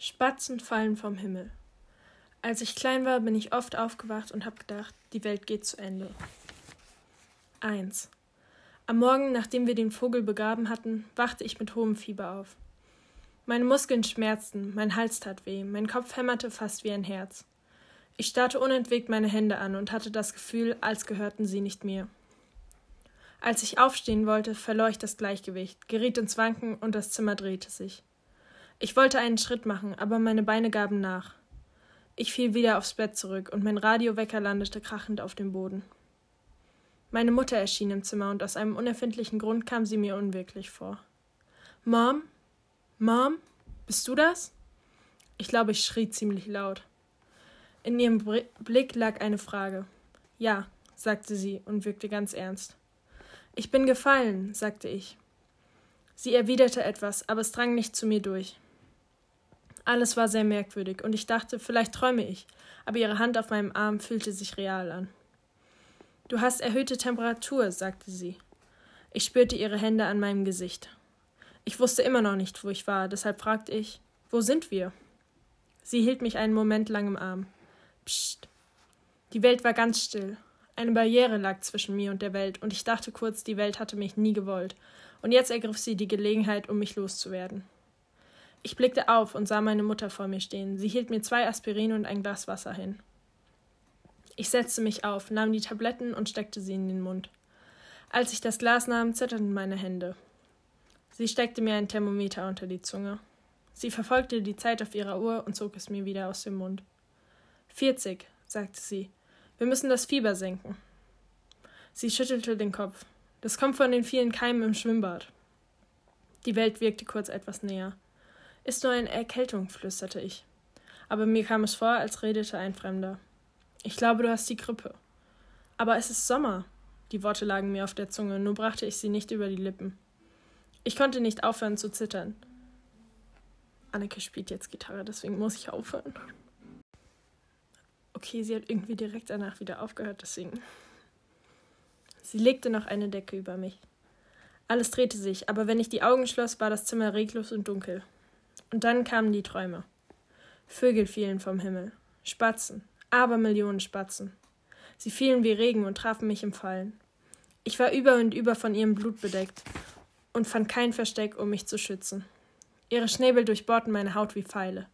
Spatzen fallen vom Himmel. Als ich klein war, bin ich oft aufgewacht und habe gedacht, die Welt geht zu Ende. 1. Am Morgen, nachdem wir den Vogel begraben hatten, wachte ich mit hohem Fieber auf. Meine Muskeln schmerzten, mein Hals tat weh, mein Kopf hämmerte fast wie ein Herz. Ich starrte unentwegt meine Hände an und hatte das Gefühl, als gehörten sie nicht mir. Als ich aufstehen wollte, verlor ich das Gleichgewicht, geriet ins Wanken und das Zimmer drehte sich. Ich wollte einen Schritt machen, aber meine Beine gaben nach. Ich fiel wieder aufs Bett zurück und mein Radiowecker landete krachend auf dem Boden. Meine Mutter erschien im Zimmer und aus einem unerfindlichen Grund kam sie mir unwirklich vor. Mom? Mom? Bist du das? Ich glaube, ich schrie ziemlich laut. In ihrem Blick lag eine Frage. Ja, sagte sie und wirkte ganz ernst. Ich bin gefallen, sagte ich. Sie erwiderte etwas, aber es drang nicht zu mir durch. Alles war sehr merkwürdig, und ich dachte, vielleicht träume ich, aber ihre Hand auf meinem Arm fühlte sich real an. Du hast erhöhte Temperatur, sagte sie. Ich spürte ihre Hände an meinem Gesicht. Ich wusste immer noch nicht, wo ich war, deshalb fragte ich, wo sind wir? Sie hielt mich einen Moment lang im Arm. Psst. Die Welt war ganz still. Eine Barriere lag zwischen mir und der Welt, und ich dachte kurz, die Welt hatte mich nie gewollt, und jetzt ergriff sie die Gelegenheit, um mich loszuwerden. Ich blickte auf und sah meine Mutter vor mir stehen. Sie hielt mir zwei Aspirin und ein Glas Wasser hin. Ich setzte mich auf, nahm die Tabletten und steckte sie in den Mund. Als ich das Glas nahm, zitterten meine Hände. Sie steckte mir ein Thermometer unter die Zunge. Sie verfolgte die Zeit auf ihrer Uhr und zog es mir wieder aus dem Mund. Vierzig, sagte sie. Wir müssen das Fieber senken. Sie schüttelte den Kopf. Das kommt von den vielen Keimen im Schwimmbad. Die Welt wirkte kurz etwas näher. Ist nur eine Erkältung, flüsterte ich. Aber mir kam es vor, als redete ein Fremder. Ich glaube, du hast die Grippe. Aber es ist Sommer. Die Worte lagen mir auf der Zunge, nur brachte ich sie nicht über die Lippen. Ich konnte nicht aufhören zu zittern. Anneke spielt jetzt Gitarre, deswegen muss ich aufhören. Okay, sie hat irgendwie direkt danach wieder aufgehört, deswegen. Sie legte noch eine Decke über mich. Alles drehte sich, aber wenn ich die Augen schloss, war das Zimmer reglos und dunkel. Und dann kamen die Träume. Vögel fielen vom Himmel, Spatzen, Abermillionen Spatzen. Sie fielen wie Regen und trafen mich im Fallen. Ich war über und über von ihrem Blut bedeckt und fand kein Versteck, um mich zu schützen. Ihre Schnäbel durchbohrten meine Haut wie Pfeile.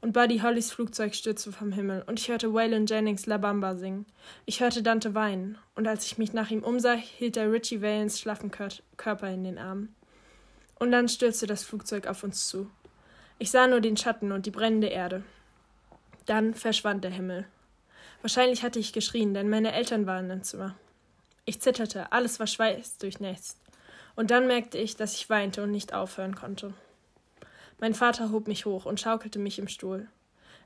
Und Buddy Hollys Flugzeug stürzte vom Himmel, und ich hörte Waylon Jennings La Bamba singen. Ich hörte Dante weinen, und als ich mich nach ihm umsah, hielt er Richie Valens schlaffen Körper in den Armen. Und dann stürzte das Flugzeug auf uns zu. Ich sah nur den Schatten und die brennende Erde. Dann verschwand der Himmel. Wahrscheinlich hatte ich geschrien, denn meine Eltern waren im Zimmer. Ich zitterte, alles war schweißdurchnässt. Und dann merkte ich, dass ich weinte und nicht aufhören konnte. Mein Vater hob mich hoch und schaukelte mich im Stuhl.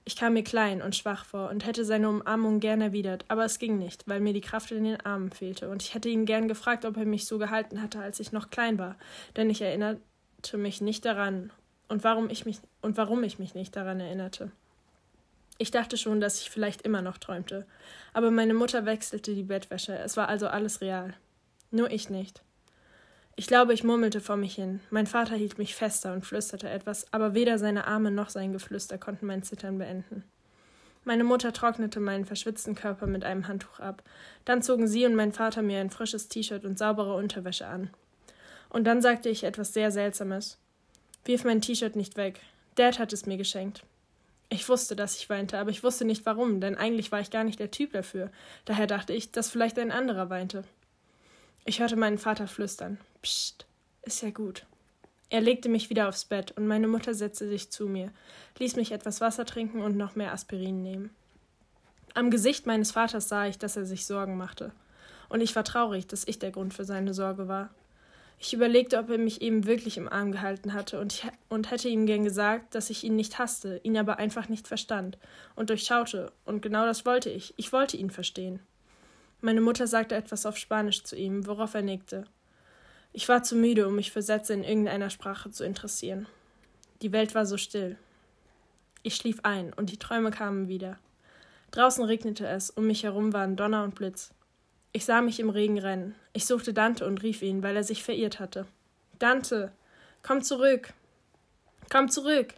Ich kam mir klein und schwach vor und hätte seine Umarmung gern erwidert, aber es ging nicht, weil mir die Kraft in den Armen fehlte, und ich hätte ihn gern gefragt, ob er mich so gehalten hatte, als ich noch klein war, denn ich erinnerte mich nicht daran, und warum ich mich und warum ich mich nicht daran erinnerte. Ich dachte schon, dass ich vielleicht immer noch träumte, aber meine Mutter wechselte die Bettwäsche, es war also alles real. Nur ich nicht. Ich glaube, ich murmelte vor mich hin. Mein Vater hielt mich fester und flüsterte etwas, aber weder seine Arme noch sein Geflüster konnten mein Zittern beenden. Meine Mutter trocknete meinen verschwitzten Körper mit einem Handtuch ab. Dann zogen sie und mein Vater mir ein frisches T-Shirt und saubere Unterwäsche an. Und dann sagte ich etwas sehr Seltsames. Wirf mein T-Shirt nicht weg. Dad hat es mir geschenkt. Ich wusste, dass ich weinte, aber ich wusste nicht warum, denn eigentlich war ich gar nicht der Typ dafür. Daher dachte ich, dass vielleicht ein anderer weinte. Ich hörte meinen Vater flüstern. Psst, ist ja gut. Er legte mich wieder aufs Bett und meine Mutter setzte sich zu mir, ließ mich etwas Wasser trinken und noch mehr Aspirin nehmen. Am Gesicht meines Vaters sah ich, dass er sich Sorgen machte. Und ich war traurig, dass ich der Grund für seine Sorge war. Ich überlegte, ob er mich eben wirklich im Arm gehalten hatte und, ich, und hätte ihm gern gesagt, dass ich ihn nicht hasste, ihn aber einfach nicht verstand und durchschaute, und genau das wollte ich. Ich wollte ihn verstehen. Meine Mutter sagte etwas auf Spanisch zu ihm, worauf er nickte. Ich war zu müde, um mich für Sätze in irgendeiner Sprache zu interessieren. Die Welt war so still. Ich schlief ein, und die Träume kamen wieder. Draußen regnete es, um mich herum waren Donner und Blitz. Ich sah mich im Regen rennen. Ich suchte Dante und rief ihn, weil er sich verirrt hatte. Dante, komm zurück. Komm zurück.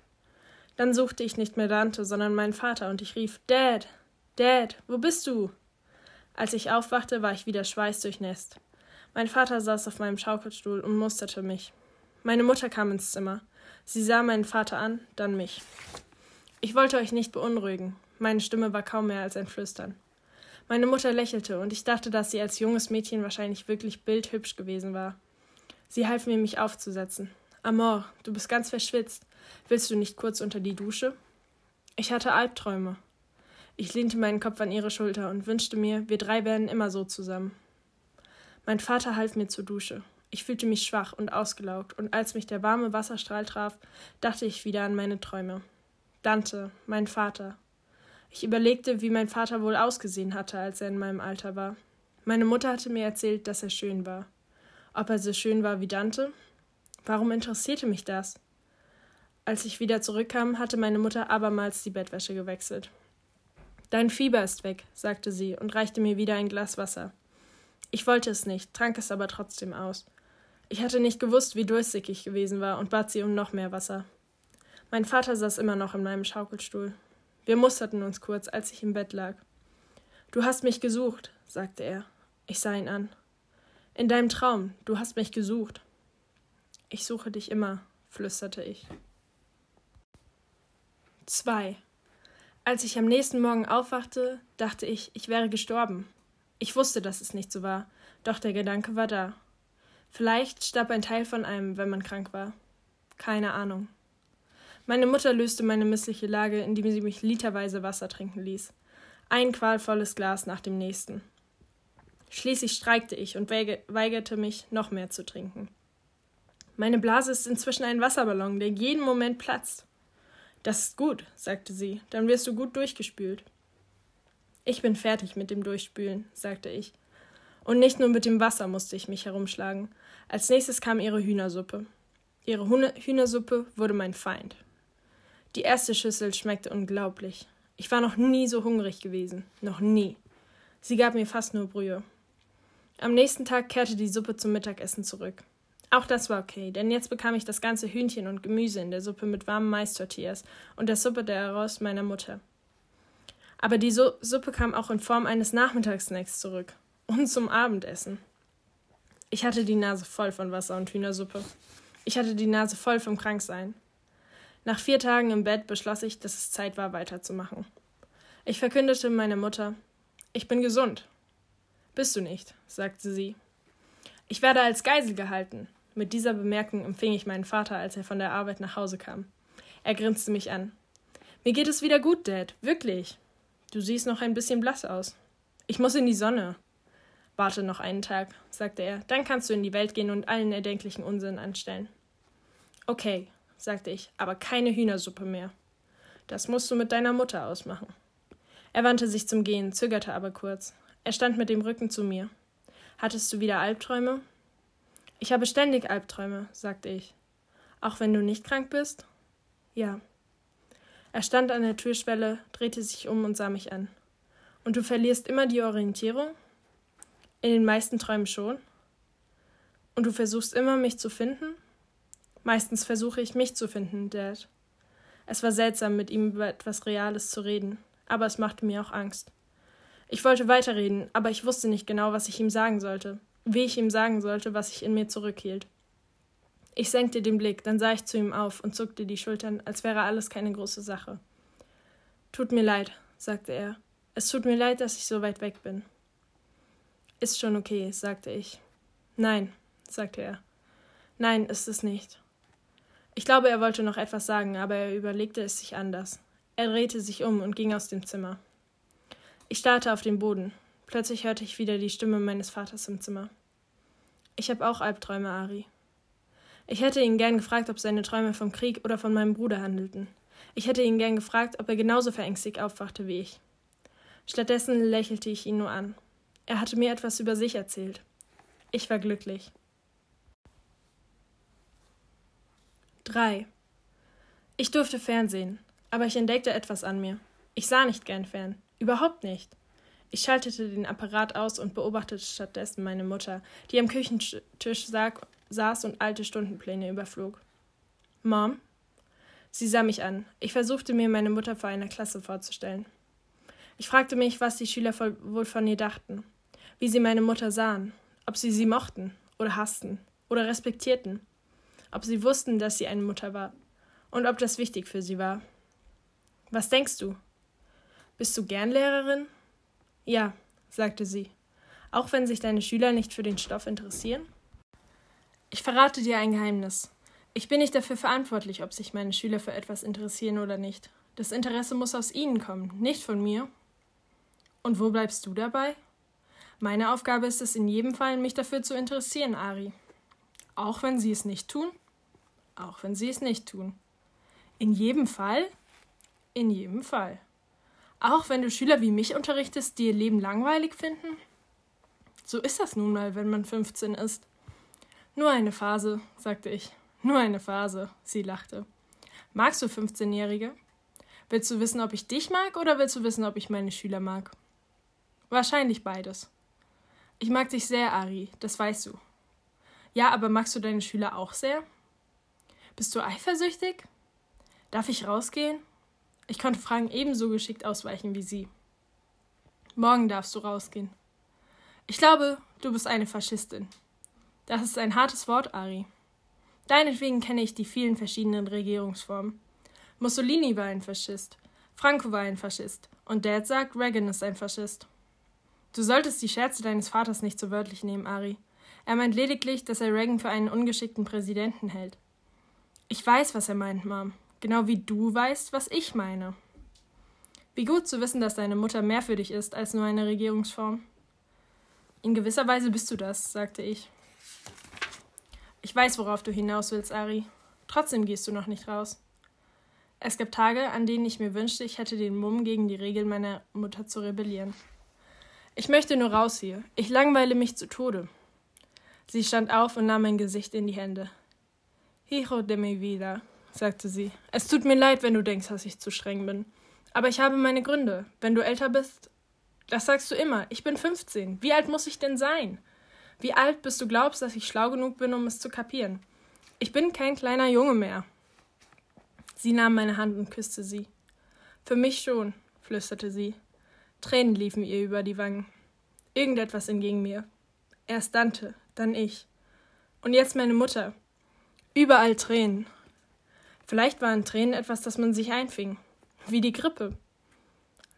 Dann suchte ich nicht mehr Dante, sondern meinen Vater, und ich rief Dad, Dad, wo bist du? Als ich aufwachte, war ich wieder schweißdurchnässt. Mein Vater saß auf meinem Schaukelstuhl und musterte mich. Meine Mutter kam ins Zimmer. Sie sah meinen Vater an, dann mich. Ich wollte euch nicht beunruhigen. Meine Stimme war kaum mehr als ein Flüstern. Meine Mutter lächelte, und ich dachte, dass sie als junges Mädchen wahrscheinlich wirklich bildhübsch gewesen war. Sie half mir, mich aufzusetzen. Amor, du bist ganz verschwitzt. Willst du nicht kurz unter die Dusche? Ich hatte Albträume. Ich lehnte meinen Kopf an ihre Schulter und wünschte mir, wir drei wären immer so zusammen. Mein Vater half mir zur Dusche. Ich fühlte mich schwach und ausgelaugt, und als mich der warme Wasserstrahl traf, dachte ich wieder an meine Träume. Dante, mein Vater. Ich überlegte, wie mein Vater wohl ausgesehen hatte, als er in meinem Alter war. Meine Mutter hatte mir erzählt, dass er schön war. Ob er so schön war wie Dante? Warum interessierte mich das? Als ich wieder zurückkam, hatte meine Mutter abermals die Bettwäsche gewechselt. Dein Fieber ist weg, sagte sie und reichte mir wieder ein Glas Wasser. Ich wollte es nicht, trank es aber trotzdem aus. Ich hatte nicht gewusst, wie durstig ich gewesen war und bat sie um noch mehr Wasser. Mein Vater saß immer noch in meinem Schaukelstuhl. Wir musterten uns kurz, als ich im Bett lag. Du hast mich gesucht, sagte er. Ich sah ihn an. In deinem Traum, du hast mich gesucht. Ich suche dich immer, flüsterte ich. 2. Als ich am nächsten Morgen aufwachte, dachte ich, ich wäre gestorben. Ich wusste, dass es nicht so war, doch der Gedanke war da. Vielleicht starb ein Teil von einem, wenn man krank war. Keine Ahnung. Meine Mutter löste meine missliche Lage, indem sie mich literweise Wasser trinken ließ. Ein qualvolles Glas nach dem nächsten. Schließlich streikte ich und weigerte mich, noch mehr zu trinken. Meine Blase ist inzwischen ein Wasserballon, der jeden Moment platzt. Das ist gut, sagte sie, dann wirst du gut durchgespült. Ich bin fertig mit dem Durchspülen, sagte ich. Und nicht nur mit dem Wasser musste ich mich herumschlagen. Als nächstes kam ihre Hühnersuppe. Ihre Hühnersuppe wurde mein Feind. Die erste Schüssel schmeckte unglaublich. Ich war noch nie so hungrig gewesen. Noch nie. Sie gab mir fast nur Brühe. Am nächsten Tag kehrte die Suppe zum Mittagessen zurück. Auch das war okay, denn jetzt bekam ich das ganze Hühnchen und Gemüse in der Suppe mit warmen Maistortillas und der Suppe der Arroz meiner Mutter. Aber die Su Suppe kam auch in Form eines Nachmittagssnacks zurück. Und zum Abendessen. Ich hatte die Nase voll von Wasser und Hühnersuppe. Ich hatte die Nase voll vom Kranksein. Nach vier Tagen im Bett beschloss ich, dass es Zeit war, weiterzumachen. Ich verkündete meiner Mutter, ich bin gesund. Bist du nicht, sagte sie. Ich werde als Geisel gehalten. Mit dieser Bemerkung empfing ich meinen Vater, als er von der Arbeit nach Hause kam. Er grinste mich an. Mir geht es wieder gut, Dad, wirklich. Du siehst noch ein bisschen blass aus. Ich muss in die Sonne. Warte noch einen Tag, sagte er, dann kannst du in die Welt gehen und allen erdenklichen Unsinn anstellen. Okay, sagte ich, aber keine Hühnersuppe mehr. Das musst du mit deiner Mutter ausmachen. Er wandte sich zum Gehen, zögerte aber kurz. Er stand mit dem Rücken zu mir. Hattest du wieder Albträume? Ich habe ständig Albträume, sagte ich. Auch wenn du nicht krank bist? Ja. Er stand an der Türschwelle, drehte sich um und sah mich an. Und du verlierst immer die Orientierung? In den meisten Träumen schon. Und du versuchst immer, mich zu finden? Meistens versuche ich, mich zu finden, Dad. Es war seltsam, mit ihm über etwas Reales zu reden, aber es machte mir auch Angst. Ich wollte weiterreden, aber ich wusste nicht genau, was ich ihm sagen sollte wie ich ihm sagen sollte, was ich in mir zurückhielt. Ich senkte den Blick, dann sah ich zu ihm auf und zuckte die Schultern, als wäre alles keine große Sache. Tut mir leid, sagte er. Es tut mir leid, dass ich so weit weg bin. Ist schon okay, sagte ich. Nein, sagte er. Nein, ist es nicht. Ich glaube, er wollte noch etwas sagen, aber er überlegte es sich anders. Er drehte sich um und ging aus dem Zimmer. Ich starrte auf den Boden. Plötzlich hörte ich wieder die Stimme meines Vaters im Zimmer. Ich habe auch Albträume, Ari. Ich hätte ihn gern gefragt, ob seine Träume vom Krieg oder von meinem Bruder handelten. Ich hätte ihn gern gefragt, ob er genauso verängstigt aufwachte wie ich. Stattdessen lächelte ich ihn nur an. Er hatte mir etwas über sich erzählt. Ich war glücklich. 3. Ich durfte Fernsehen, aber ich entdeckte etwas an mir. Ich sah nicht gern fern. Überhaupt nicht. Ich schaltete den Apparat aus und beobachtete stattdessen meine Mutter, die am Küchentisch saß und alte Stundenpläne überflog. Mom? Sie sah mich an. Ich versuchte mir meine Mutter vor einer Klasse vorzustellen. Ich fragte mich, was die Schüler wohl von ihr dachten, wie sie meine Mutter sahen, ob sie sie mochten oder hassten oder respektierten, ob sie wussten, dass sie eine Mutter war und ob das wichtig für sie war. Was denkst du? Bist du gern Lehrerin? Ja, sagte sie, auch wenn sich deine Schüler nicht für den Stoff interessieren? Ich verrate dir ein Geheimnis. Ich bin nicht dafür verantwortlich, ob sich meine Schüler für etwas interessieren oder nicht. Das Interesse muss aus ihnen kommen, nicht von mir. Und wo bleibst du dabei? Meine Aufgabe ist es in jedem Fall, mich dafür zu interessieren, Ari. Auch wenn sie es nicht tun? Auch wenn sie es nicht tun. In jedem Fall? In jedem Fall. Auch wenn du Schüler wie mich unterrichtest, die ihr Leben langweilig finden? So ist das nun mal, wenn man 15 ist. Nur eine Phase, sagte ich. Nur eine Phase, sie lachte. Magst du 15-Jährige? Willst du wissen, ob ich dich mag oder willst du wissen, ob ich meine Schüler mag? Wahrscheinlich beides. Ich mag dich sehr, Ari, das weißt du. Ja, aber magst du deine Schüler auch sehr? Bist du eifersüchtig? Darf ich rausgehen? Ich konnte Fragen ebenso geschickt ausweichen wie sie. Morgen darfst du rausgehen. Ich glaube, du bist eine Faschistin. Das ist ein hartes Wort, Ari. Deinetwegen kenne ich die vielen verschiedenen Regierungsformen. Mussolini war ein Faschist, Franco war ein Faschist und Dad sagt, Reagan ist ein Faschist. Du solltest die Scherze deines Vaters nicht so wörtlich nehmen, Ari. Er meint lediglich, dass er Reagan für einen ungeschickten Präsidenten hält. Ich weiß, was er meint, Mom. Genau wie du weißt, was ich meine. Wie gut zu wissen, dass deine Mutter mehr für dich ist als nur eine Regierungsform. In gewisser Weise bist du das, sagte ich. Ich weiß, worauf du hinaus willst, Ari. Trotzdem gehst du noch nicht raus. Es gab Tage, an denen ich mir wünschte, ich hätte den Mumm, gegen die Regeln meiner Mutter zu rebellieren. Ich möchte nur raus hier. Ich langweile mich zu Tode. Sie stand auf und nahm mein Gesicht in die Hände. Hijo de mi vida, sagte sie. Es tut mir leid, wenn du denkst, dass ich zu streng bin. Aber ich habe meine Gründe. Wenn du älter bist, das sagst du immer. Ich bin 15. Wie alt muss ich denn sein? Wie alt, bis du glaubst, dass ich schlau genug bin, um es zu kapieren? Ich bin kein kleiner Junge mehr. Sie nahm meine Hand und küsste sie. Für mich schon, flüsterte sie. Tränen liefen ihr über die Wangen. Irgendetwas entging mir. Erst Dante, dann ich. Und jetzt meine Mutter. Überall Tränen. Vielleicht waren Tränen etwas, das man sich einfing. Wie die Grippe.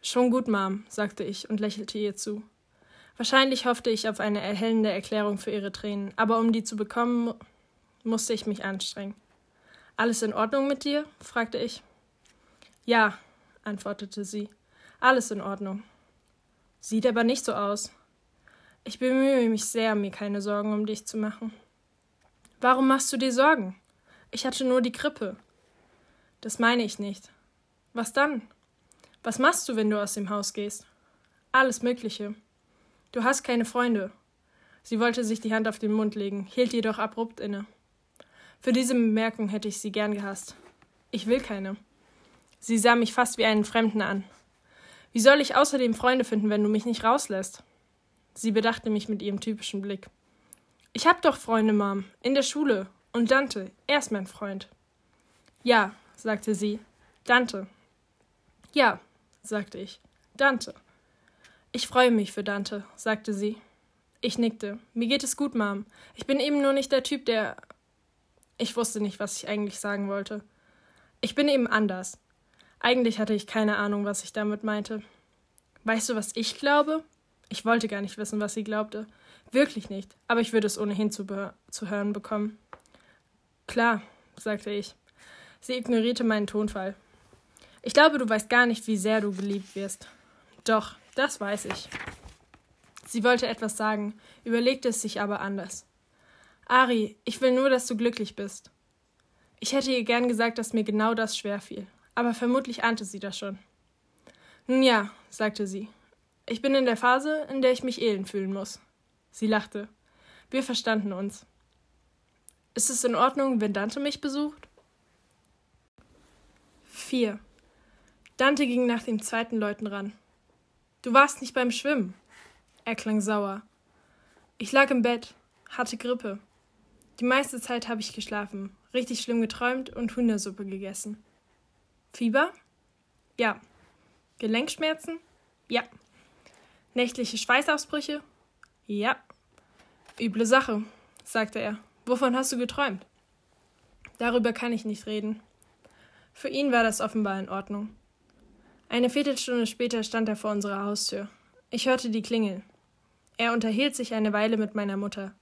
Schon gut, Mom, sagte ich und lächelte ihr zu. Wahrscheinlich hoffte ich auf eine erhellende Erklärung für ihre Tränen, aber um die zu bekommen, musste ich mich anstrengen. Alles in Ordnung mit dir? fragte ich. Ja, antwortete sie. Alles in Ordnung. Sieht aber nicht so aus. Ich bemühe mich sehr, mir keine Sorgen um dich zu machen. Warum machst du dir Sorgen? Ich hatte nur die Grippe. Das meine ich nicht. Was dann? Was machst du, wenn du aus dem Haus gehst? Alles Mögliche. Du hast keine Freunde. Sie wollte sich die Hand auf den Mund legen, hielt jedoch abrupt inne. Für diese Bemerkung hätte ich sie gern gehasst. Ich will keine. Sie sah mich fast wie einen Fremden an. Wie soll ich außerdem Freunde finden, wenn du mich nicht rauslässt? Sie bedachte mich mit ihrem typischen Blick. Ich hab doch Freunde, Mom, in der Schule. Und Dante, er ist mein Freund. Ja, sagte sie. Dante. Ja, sagte ich. Dante. Ich freue mich für Dante, sagte sie. Ich nickte. Mir geht es gut, Mom. Ich bin eben nur nicht der Typ, der. Ich wusste nicht, was ich eigentlich sagen wollte. Ich bin eben anders. Eigentlich hatte ich keine Ahnung, was ich damit meinte. Weißt du, was ich glaube? Ich wollte gar nicht wissen, was sie glaubte. Wirklich nicht, aber ich würde es ohnehin zu, zu hören bekommen. Klar, sagte ich. Sie ignorierte meinen Tonfall. Ich glaube, du weißt gar nicht, wie sehr du geliebt wirst. Doch, das weiß ich. Sie wollte etwas sagen, überlegte es sich aber anders. Ari, ich will nur, dass du glücklich bist. Ich hätte ihr gern gesagt, dass mir genau das schwer fiel, aber vermutlich ahnte sie das schon. Nun ja, sagte sie. Ich bin in der Phase, in der ich mich elend fühlen muss. Sie lachte. Wir verstanden uns. Ist es in Ordnung, wenn Dante mich besucht? 4. Dante ging nach dem zweiten Leuten ran. Du warst nicht beim Schwimmen. Er klang sauer. Ich lag im Bett, hatte Grippe. Die meiste Zeit habe ich geschlafen, richtig schlimm geträumt und Hühnersuppe gegessen. Fieber? Ja. Gelenkschmerzen? Ja. Nächtliche Schweißausbrüche? Ja. Üble Sache, sagte er. Wovon hast du geträumt? Darüber kann ich nicht reden. Für ihn war das offenbar in Ordnung. Eine Viertelstunde später stand er vor unserer Haustür. Ich hörte die Klingel. Er unterhielt sich eine Weile mit meiner Mutter.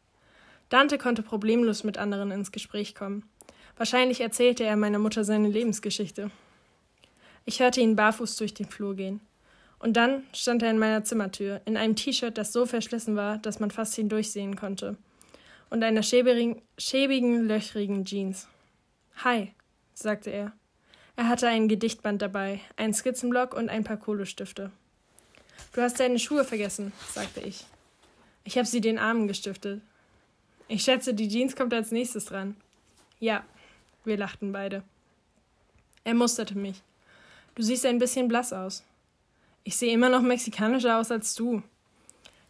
Dante konnte problemlos mit anderen ins Gespräch kommen. Wahrscheinlich erzählte er meiner Mutter seine Lebensgeschichte. Ich hörte ihn barfuß durch den Flur gehen. Und dann stand er in meiner Zimmertür, in einem T-Shirt, das so verschlissen war, dass man fast hindurchsehen konnte, und einer schäbigen, löchrigen Jeans. Hi, sagte er. Er hatte ein Gedichtband dabei, einen Skizzenblock und ein paar Kohlestifte. Du hast deine Schuhe vergessen, sagte ich. Ich habe sie den Armen gestiftet. Ich schätze, die Jeans kommt als nächstes dran. Ja, wir lachten beide. Er musterte mich. Du siehst ein bisschen blass aus. Ich sehe immer noch mexikanischer aus als du.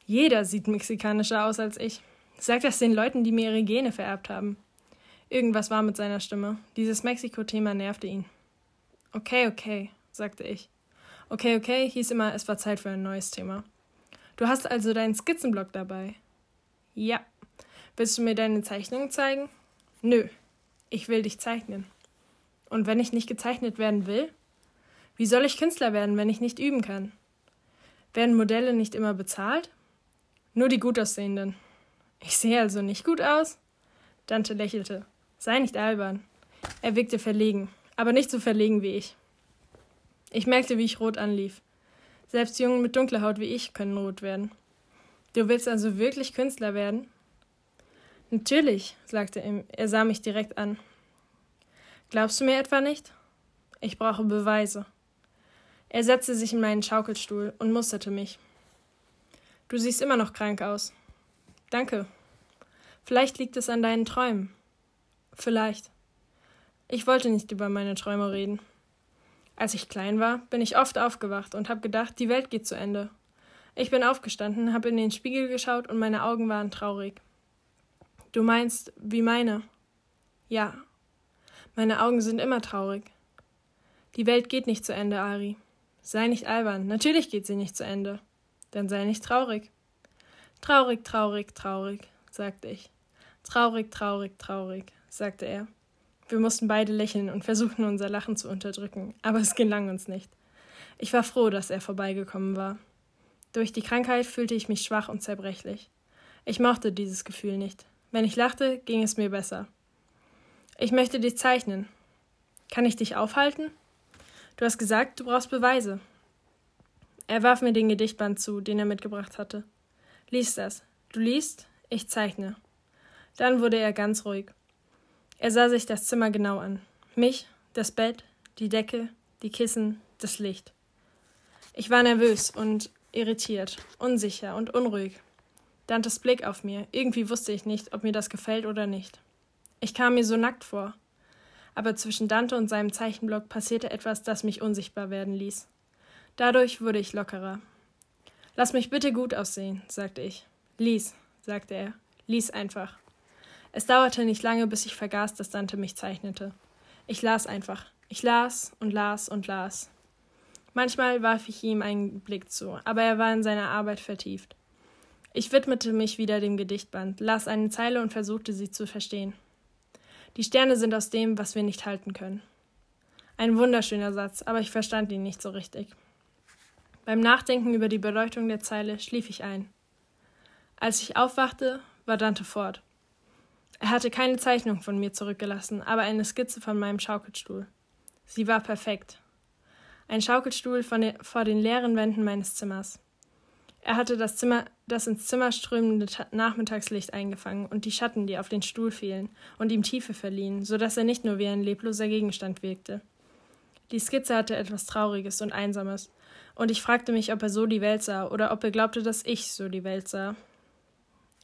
Jeder sieht mexikanischer aus als ich. Sag das den Leuten, die mir ihre Gene vererbt haben. Irgendwas war mit seiner Stimme. Dieses Mexiko-Thema nervte ihn. Okay, okay, sagte ich. Okay, okay hieß immer, es war Zeit für ein neues Thema. Du hast also deinen Skizzenblock dabei? Ja. Willst du mir deine Zeichnungen zeigen? Nö. Ich will dich zeichnen. Und wenn ich nicht gezeichnet werden will? Wie soll ich Künstler werden, wenn ich nicht üben kann? Werden Modelle nicht immer bezahlt? Nur die Gutaussehenden. Ich sehe also nicht gut aus? Dante lächelte. Sei nicht albern. Er wirkte verlegen, aber nicht so verlegen wie ich. Ich merkte, wie ich rot anlief. Selbst Jungen mit dunkler Haut wie ich können rot werden. Du willst also wirklich Künstler werden? Natürlich, sagte er. Er sah mich direkt an. Glaubst du mir etwa nicht? Ich brauche Beweise. Er setzte sich in meinen Schaukelstuhl und musterte mich. Du siehst immer noch krank aus. Danke. Vielleicht liegt es an deinen Träumen. Vielleicht. Ich wollte nicht über meine Träume reden. Als ich klein war, bin ich oft aufgewacht und habe gedacht, die Welt geht zu Ende. Ich bin aufgestanden, habe in den Spiegel geschaut und meine Augen waren traurig. Du meinst, wie meine? Ja. Meine Augen sind immer traurig. Die Welt geht nicht zu Ende, Ari. Sei nicht albern, natürlich geht sie nicht zu Ende. Dann sei nicht traurig. Traurig, traurig, traurig, sagte ich. Traurig, traurig, traurig, sagte er. Wir mussten beide lächeln und versuchten unser Lachen zu unterdrücken, aber es gelang uns nicht. Ich war froh, dass er vorbeigekommen war. Durch die Krankheit fühlte ich mich schwach und zerbrechlich. Ich mochte dieses Gefühl nicht. Wenn ich lachte, ging es mir besser. Ich möchte dich zeichnen. Kann ich dich aufhalten? Du hast gesagt, du brauchst Beweise. Er warf mir den Gedichtband zu, den er mitgebracht hatte. Lies das. Du liest, ich zeichne. Dann wurde er ganz ruhig. Er sah sich das Zimmer genau an. Mich, das Bett, die Decke, die Kissen, das Licht. Ich war nervös und irritiert, unsicher und unruhig. Dantes Blick auf mir. Irgendwie wusste ich nicht, ob mir das gefällt oder nicht. Ich kam mir so nackt vor aber zwischen Dante und seinem Zeichenblock passierte etwas, das mich unsichtbar werden ließ. Dadurch wurde ich lockerer. Lass mich bitte gut aussehen, sagte ich. Lies, sagte er. Lies einfach. Es dauerte nicht lange, bis ich vergaß, dass Dante mich zeichnete. Ich las einfach. Ich las und las und las. Manchmal warf ich ihm einen Blick zu, aber er war in seiner Arbeit vertieft. Ich widmete mich wieder dem Gedichtband, las eine Zeile und versuchte sie zu verstehen. Die Sterne sind aus dem, was wir nicht halten können. Ein wunderschöner Satz, aber ich verstand ihn nicht so richtig. Beim Nachdenken über die Bedeutung der Zeile schlief ich ein. Als ich aufwachte, war Dante fort. Er hatte keine Zeichnung von mir zurückgelassen, aber eine Skizze von meinem Schaukelstuhl. Sie war perfekt. Ein Schaukelstuhl den, vor den leeren Wänden meines Zimmers. Er hatte das, Zimmer, das ins Zimmer strömende Nachmittagslicht eingefangen und die Schatten, die auf den Stuhl fielen und ihm Tiefe verliehen, so dass er nicht nur wie ein lebloser Gegenstand wirkte. Die Skizze hatte etwas Trauriges und Einsames, und ich fragte mich, ob er so die Welt sah oder ob er glaubte, dass ich so die Welt sah.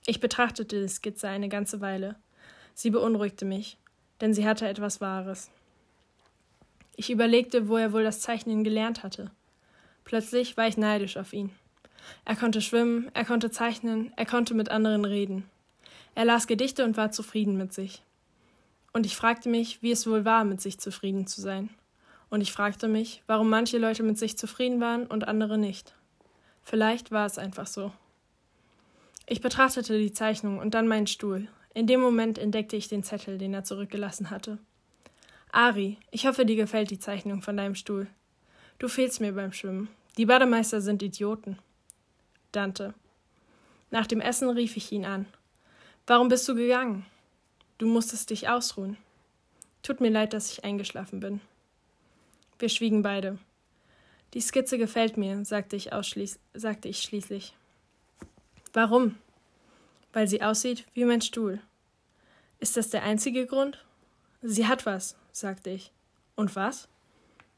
Ich betrachtete die Skizze eine ganze Weile. Sie beunruhigte mich, denn sie hatte etwas Wahres. Ich überlegte, wo er wohl das Zeichnen gelernt hatte. Plötzlich war ich neidisch auf ihn. Er konnte schwimmen, er konnte zeichnen, er konnte mit anderen reden. Er las Gedichte und war zufrieden mit sich. Und ich fragte mich, wie es wohl war, mit sich zufrieden zu sein. Und ich fragte mich, warum manche Leute mit sich zufrieden waren und andere nicht. Vielleicht war es einfach so. Ich betrachtete die Zeichnung und dann meinen Stuhl. In dem Moment entdeckte ich den Zettel, den er zurückgelassen hatte. Ari, ich hoffe, dir gefällt die Zeichnung von deinem Stuhl. Du fehlst mir beim Schwimmen. Die Bademeister sind Idioten. Dante. Nach dem Essen rief ich ihn an. Warum bist du gegangen? Du musstest dich ausruhen. Tut mir leid, dass ich eingeschlafen bin. Wir schwiegen beide. Die Skizze gefällt mir, sagte ich, sagte ich schließlich. Warum? Weil sie aussieht wie mein Stuhl. Ist das der einzige Grund? Sie hat was, sagte ich. Und was?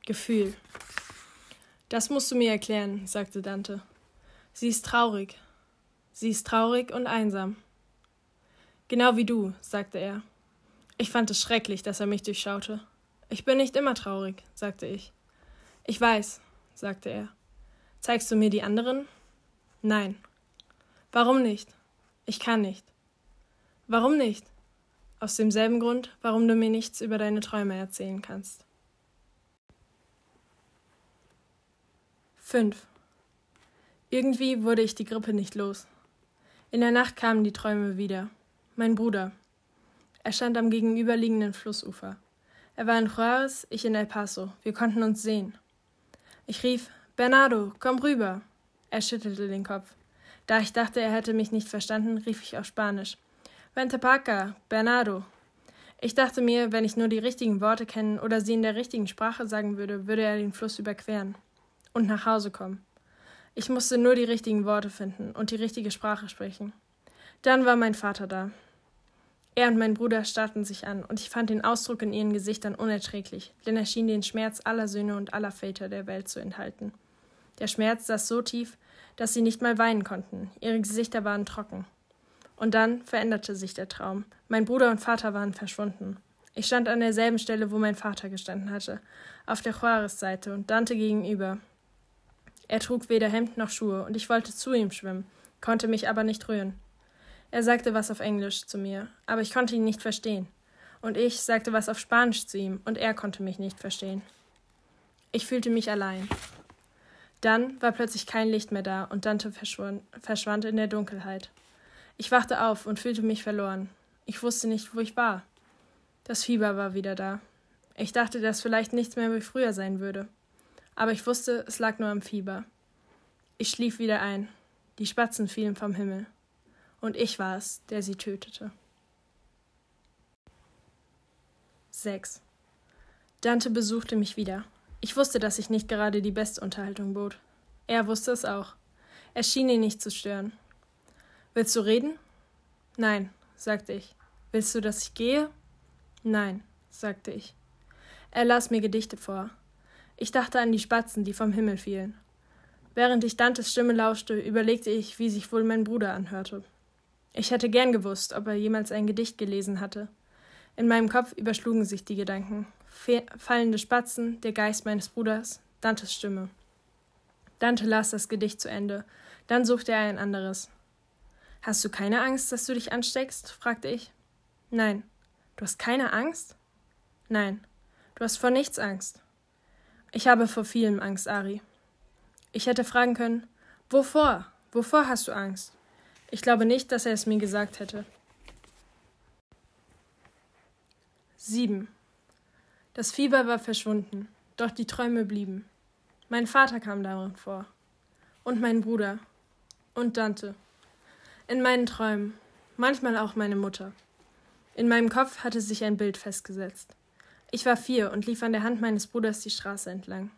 Gefühl. Das musst du mir erklären, sagte Dante. Sie ist traurig. Sie ist traurig und einsam. Genau wie du, sagte er. Ich fand es schrecklich, dass er mich durchschaute. Ich bin nicht immer traurig, sagte ich. Ich weiß, sagte er. Zeigst du mir die anderen? Nein. Warum nicht? Ich kann nicht. Warum nicht? Aus demselben Grund, warum du mir nichts über deine Träume erzählen kannst. 5. Irgendwie wurde ich die Grippe nicht los. In der Nacht kamen die Träume wieder. Mein Bruder. Er stand am gegenüberliegenden Flussufer. Er war in Juarez, ich in El Paso. Wir konnten uns sehen. Ich rief, Bernardo, komm rüber. Er schüttelte den Kopf. Da ich dachte, er hätte mich nicht verstanden, rief ich auf Spanisch. Vente paca, Bernardo. Ich dachte mir, wenn ich nur die richtigen Worte kennen oder sie in der richtigen Sprache sagen würde, würde er den Fluss überqueren und nach Hause kommen. Ich musste nur die richtigen Worte finden und die richtige Sprache sprechen. Dann war mein Vater da. Er und mein Bruder starrten sich an, und ich fand den Ausdruck in ihren Gesichtern unerträglich, denn er schien den Schmerz aller Söhne und aller Väter der Welt zu enthalten. Der Schmerz saß so tief, dass sie nicht mal weinen konnten, ihre Gesichter waren trocken. Und dann veränderte sich der Traum. Mein Bruder und Vater waren verschwunden. Ich stand an derselben Stelle, wo mein Vater gestanden hatte, auf der Juarez-Seite und Dante gegenüber. Er trug weder Hemd noch Schuhe, und ich wollte zu ihm schwimmen, konnte mich aber nicht rühren. Er sagte was auf Englisch zu mir, aber ich konnte ihn nicht verstehen. Und ich sagte was auf Spanisch zu ihm, und er konnte mich nicht verstehen. Ich fühlte mich allein. Dann war plötzlich kein Licht mehr da, und Dante verschwand in der Dunkelheit. Ich wachte auf und fühlte mich verloren. Ich wusste nicht, wo ich war. Das Fieber war wieder da. Ich dachte, dass vielleicht nichts mehr wie früher sein würde. Aber ich wusste, es lag nur am Fieber. Ich schlief wieder ein. Die Spatzen fielen vom Himmel und ich war es, der sie tötete. 6. Dante besuchte mich wieder. Ich wusste, dass ich nicht gerade die beste Unterhaltung bot. Er wusste es auch. Er schien ihn nicht zu stören. Willst du reden? Nein, sagte ich. Willst du, dass ich gehe? Nein, sagte ich. Er las mir Gedichte vor. Ich dachte an die Spatzen, die vom Himmel fielen. Während ich Dantes Stimme lauschte, überlegte ich, wie sich wohl mein Bruder anhörte. Ich hätte gern gewusst, ob er jemals ein Gedicht gelesen hatte. In meinem Kopf überschlugen sich die Gedanken. Fe fallende Spatzen, der Geist meines Bruders, Dantes Stimme. Dante las das Gedicht zu Ende. Dann suchte er ein anderes. Hast du keine Angst, dass du dich ansteckst? fragte ich. Nein. Du hast keine Angst? Nein. Du hast vor nichts Angst. Ich habe vor vielem Angst, Ari. Ich hätte fragen können, wovor? Wovor hast du Angst? Ich glaube nicht, dass er es mir gesagt hätte. 7. Das Fieber war verschwunden, doch die Träume blieben. Mein Vater kam darin vor. Und mein Bruder. Und Dante. In meinen Träumen. Manchmal auch meine Mutter. In meinem Kopf hatte sich ein Bild festgesetzt. Ich war vier und lief an der Hand meines Bruders die Straße entlang.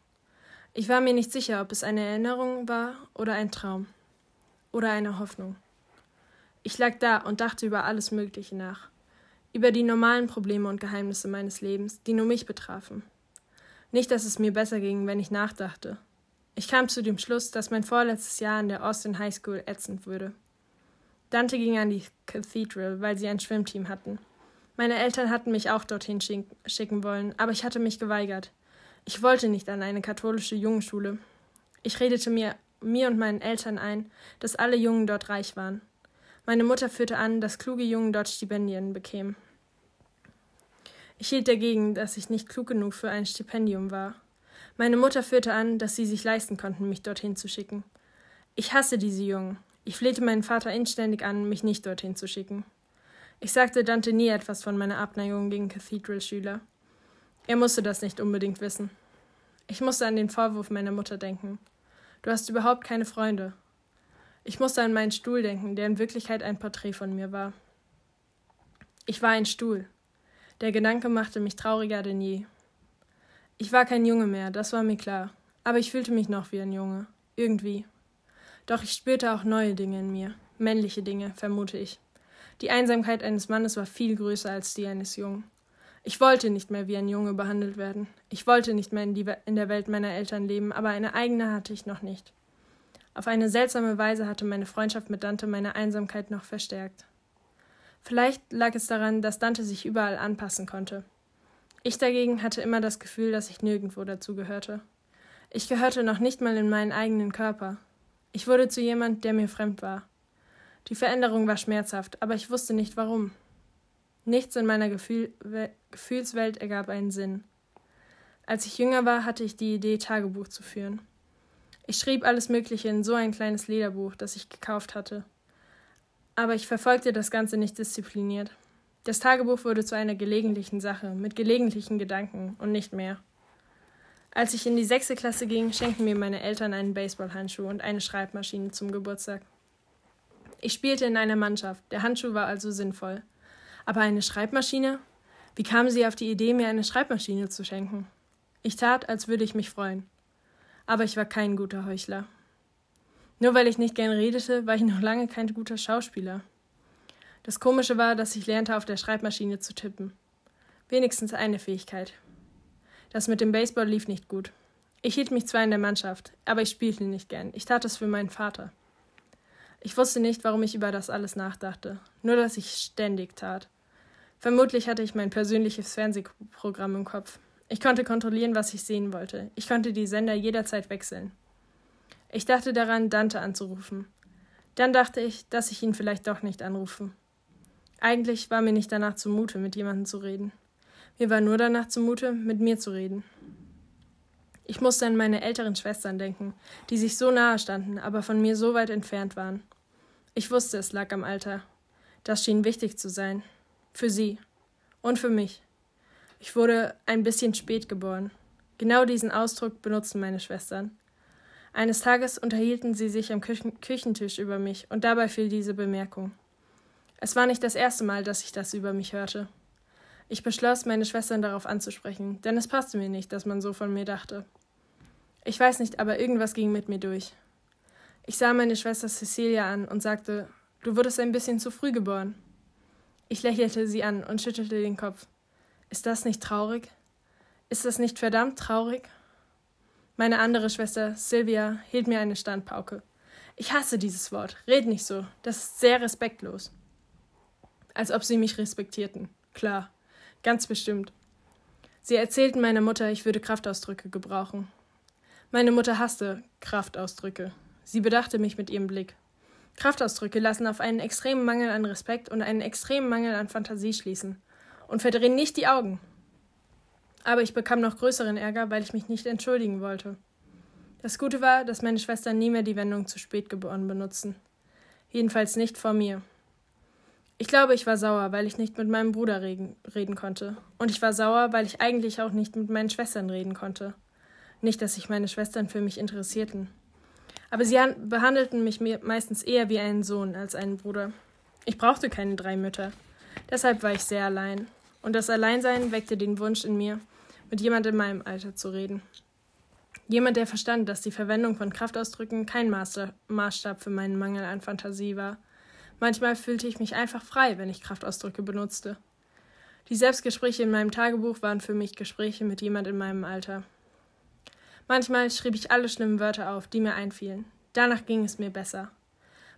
Ich war mir nicht sicher, ob es eine Erinnerung war oder ein Traum. Oder eine Hoffnung. Ich lag da und dachte über alles Mögliche nach. Über die normalen Probleme und Geheimnisse meines Lebens, die nur mich betrafen. Nicht, dass es mir besser ging, wenn ich nachdachte. Ich kam zu dem Schluss, dass mein vorletztes Jahr in der Austin High School ätzend würde. Dante ging an die Cathedral, weil sie ein Schwimmteam hatten. Meine Eltern hatten mich auch dorthin schicken wollen, aber ich hatte mich geweigert. Ich wollte nicht an eine katholische Jungenschule. Ich redete mir, mir und meinen Eltern ein, dass alle Jungen dort reich waren. Meine Mutter führte an, dass kluge Jungen dort Stipendien bekämen. Ich hielt dagegen, dass ich nicht klug genug für ein Stipendium war. Meine Mutter führte an, dass sie sich leisten konnten, mich dorthin zu schicken. Ich hasse diese Jungen. Ich flehte meinen Vater inständig an, mich nicht dorthin zu schicken. Ich sagte Dante nie etwas von meiner Abneigung gegen Cathedral-Schüler. Er musste das nicht unbedingt wissen. Ich musste an den Vorwurf meiner Mutter denken. Du hast überhaupt keine Freunde. Ich musste an meinen Stuhl denken, der in Wirklichkeit ein Porträt von mir war. Ich war ein Stuhl. Der Gedanke machte mich trauriger denn je. Ich war kein Junge mehr, das war mir klar, aber ich fühlte mich noch wie ein Junge. Irgendwie. Doch ich spürte auch neue Dinge in mir, männliche Dinge, vermute ich. Die Einsamkeit eines Mannes war viel größer als die eines Jungen. Ich wollte nicht mehr wie ein Junge behandelt werden. Ich wollte nicht mehr in, die, in der Welt meiner Eltern leben, aber eine eigene hatte ich noch nicht. Auf eine seltsame Weise hatte meine Freundschaft mit Dante meine Einsamkeit noch verstärkt. Vielleicht lag es daran, dass Dante sich überall anpassen konnte. Ich dagegen hatte immer das Gefühl, dass ich nirgendwo dazugehörte. Ich gehörte noch nicht mal in meinen eigenen Körper. Ich wurde zu jemand, der mir fremd war. Die Veränderung war schmerzhaft, aber ich wusste nicht warum. Nichts in meiner Gefühl Gefühlswelt ergab einen Sinn. Als ich jünger war, hatte ich die Idee, Tagebuch zu führen. Ich schrieb alles Mögliche in so ein kleines Lederbuch, das ich gekauft hatte. Aber ich verfolgte das Ganze nicht diszipliniert. Das Tagebuch wurde zu einer gelegentlichen Sache, mit gelegentlichen Gedanken und nicht mehr. Als ich in die sechste Klasse ging, schenkten mir meine Eltern einen Baseballhandschuh und eine Schreibmaschine zum Geburtstag. Ich spielte in einer Mannschaft, der Handschuh war also sinnvoll. Aber eine Schreibmaschine? Wie kamen Sie auf die Idee, mir eine Schreibmaschine zu schenken? Ich tat, als würde ich mich freuen. Aber ich war kein guter Heuchler. Nur weil ich nicht gern redete, war ich noch lange kein guter Schauspieler. Das Komische war, dass ich lernte, auf der Schreibmaschine zu tippen. Wenigstens eine Fähigkeit. Das mit dem Baseball lief nicht gut. Ich hielt mich zwar in der Mannschaft, aber ich spielte nicht gern. Ich tat es für meinen Vater. Ich wusste nicht, warum ich über das alles nachdachte, nur dass ich ständig tat. Vermutlich hatte ich mein persönliches Fernsehprogramm im Kopf. Ich konnte kontrollieren, was ich sehen wollte. Ich konnte die Sender jederzeit wechseln. Ich dachte daran, Dante anzurufen. Dann dachte ich, dass ich ihn vielleicht doch nicht anrufe. Eigentlich war mir nicht danach zumute, mit jemandem zu reden. Mir war nur danach zumute, mit mir zu reden. Ich musste an meine älteren Schwestern denken, die sich so nahe standen, aber von mir so weit entfernt waren. Ich wusste, es lag am Alter. Das schien wichtig zu sein. Für sie. Und für mich. Ich wurde ein bisschen spät geboren. Genau diesen Ausdruck benutzten meine Schwestern. Eines Tages unterhielten sie sich am Küchen Küchentisch über mich, und dabei fiel diese Bemerkung. Es war nicht das erste Mal, dass ich das über mich hörte. Ich beschloss, meine Schwestern darauf anzusprechen, denn es passte mir nicht, dass man so von mir dachte. Ich weiß nicht, aber irgendwas ging mit mir durch. Ich sah meine Schwester Cecilia an und sagte, du wurdest ein bisschen zu früh geboren. Ich lächelte sie an und schüttelte den Kopf. Ist das nicht traurig? Ist das nicht verdammt traurig? Meine andere Schwester, Sylvia, hielt mir eine Standpauke. Ich hasse dieses Wort. Red nicht so. Das ist sehr respektlos. Als ob sie mich respektierten. Klar. Ganz bestimmt. Sie erzählten meiner Mutter, ich würde Kraftausdrücke gebrauchen. Meine Mutter hasste Kraftausdrücke. Sie bedachte mich mit ihrem Blick. Kraftausdrücke lassen auf einen extremen Mangel an Respekt und einen extremen Mangel an Fantasie schließen und verdrehen nicht die Augen. Aber ich bekam noch größeren Ärger, weil ich mich nicht entschuldigen wollte. Das Gute war, dass meine Schwestern nie mehr die Wendung zu spät geboren benutzten. Jedenfalls nicht vor mir. Ich glaube, ich war sauer, weil ich nicht mit meinem Bruder reden, reden konnte. Und ich war sauer, weil ich eigentlich auch nicht mit meinen Schwestern reden konnte. Nicht, dass sich meine Schwestern für mich interessierten. Aber sie behandelten mich meistens eher wie einen Sohn als einen Bruder. Ich brauchte keine drei Mütter. Deshalb war ich sehr allein. Und das Alleinsein weckte den Wunsch in mir, mit jemand in meinem Alter zu reden. Jemand, der verstand, dass die Verwendung von Kraftausdrücken kein Maßstab für meinen Mangel an Fantasie war. Manchmal fühlte ich mich einfach frei, wenn ich Kraftausdrücke benutzte. Die Selbstgespräche in meinem Tagebuch waren für mich Gespräche mit jemand in meinem Alter. Manchmal schrieb ich alle schlimmen Wörter auf, die mir einfielen. Danach ging es mir besser.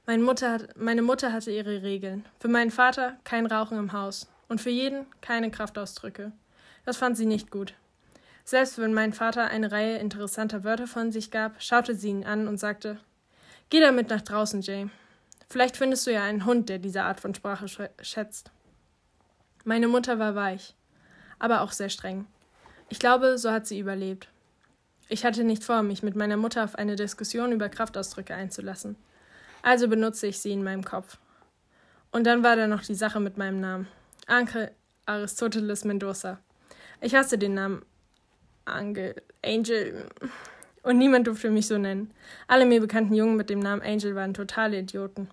Meine Mutter, meine Mutter hatte ihre Regeln. Für meinen Vater kein Rauchen im Haus und für jeden keine Kraftausdrücke. Das fand sie nicht gut. Selbst wenn mein Vater eine Reihe interessanter Wörter von sich gab, schaute sie ihn an und sagte Geh damit nach draußen, Jay. Vielleicht findest du ja einen Hund, der diese Art von Sprache schätzt. Meine Mutter war weich, aber auch sehr streng. Ich glaube, so hat sie überlebt. Ich hatte nicht vor, mich mit meiner Mutter auf eine Diskussion über Kraftausdrücke einzulassen. Also benutzte ich sie in meinem Kopf. Und dann war da noch die Sache mit meinem Namen. Anke Aristoteles Mendoza. Ich hasse den Namen Angel, Angel. Und niemand durfte mich so nennen. Alle mir bekannten Jungen mit dem Namen Angel waren totale Idioten.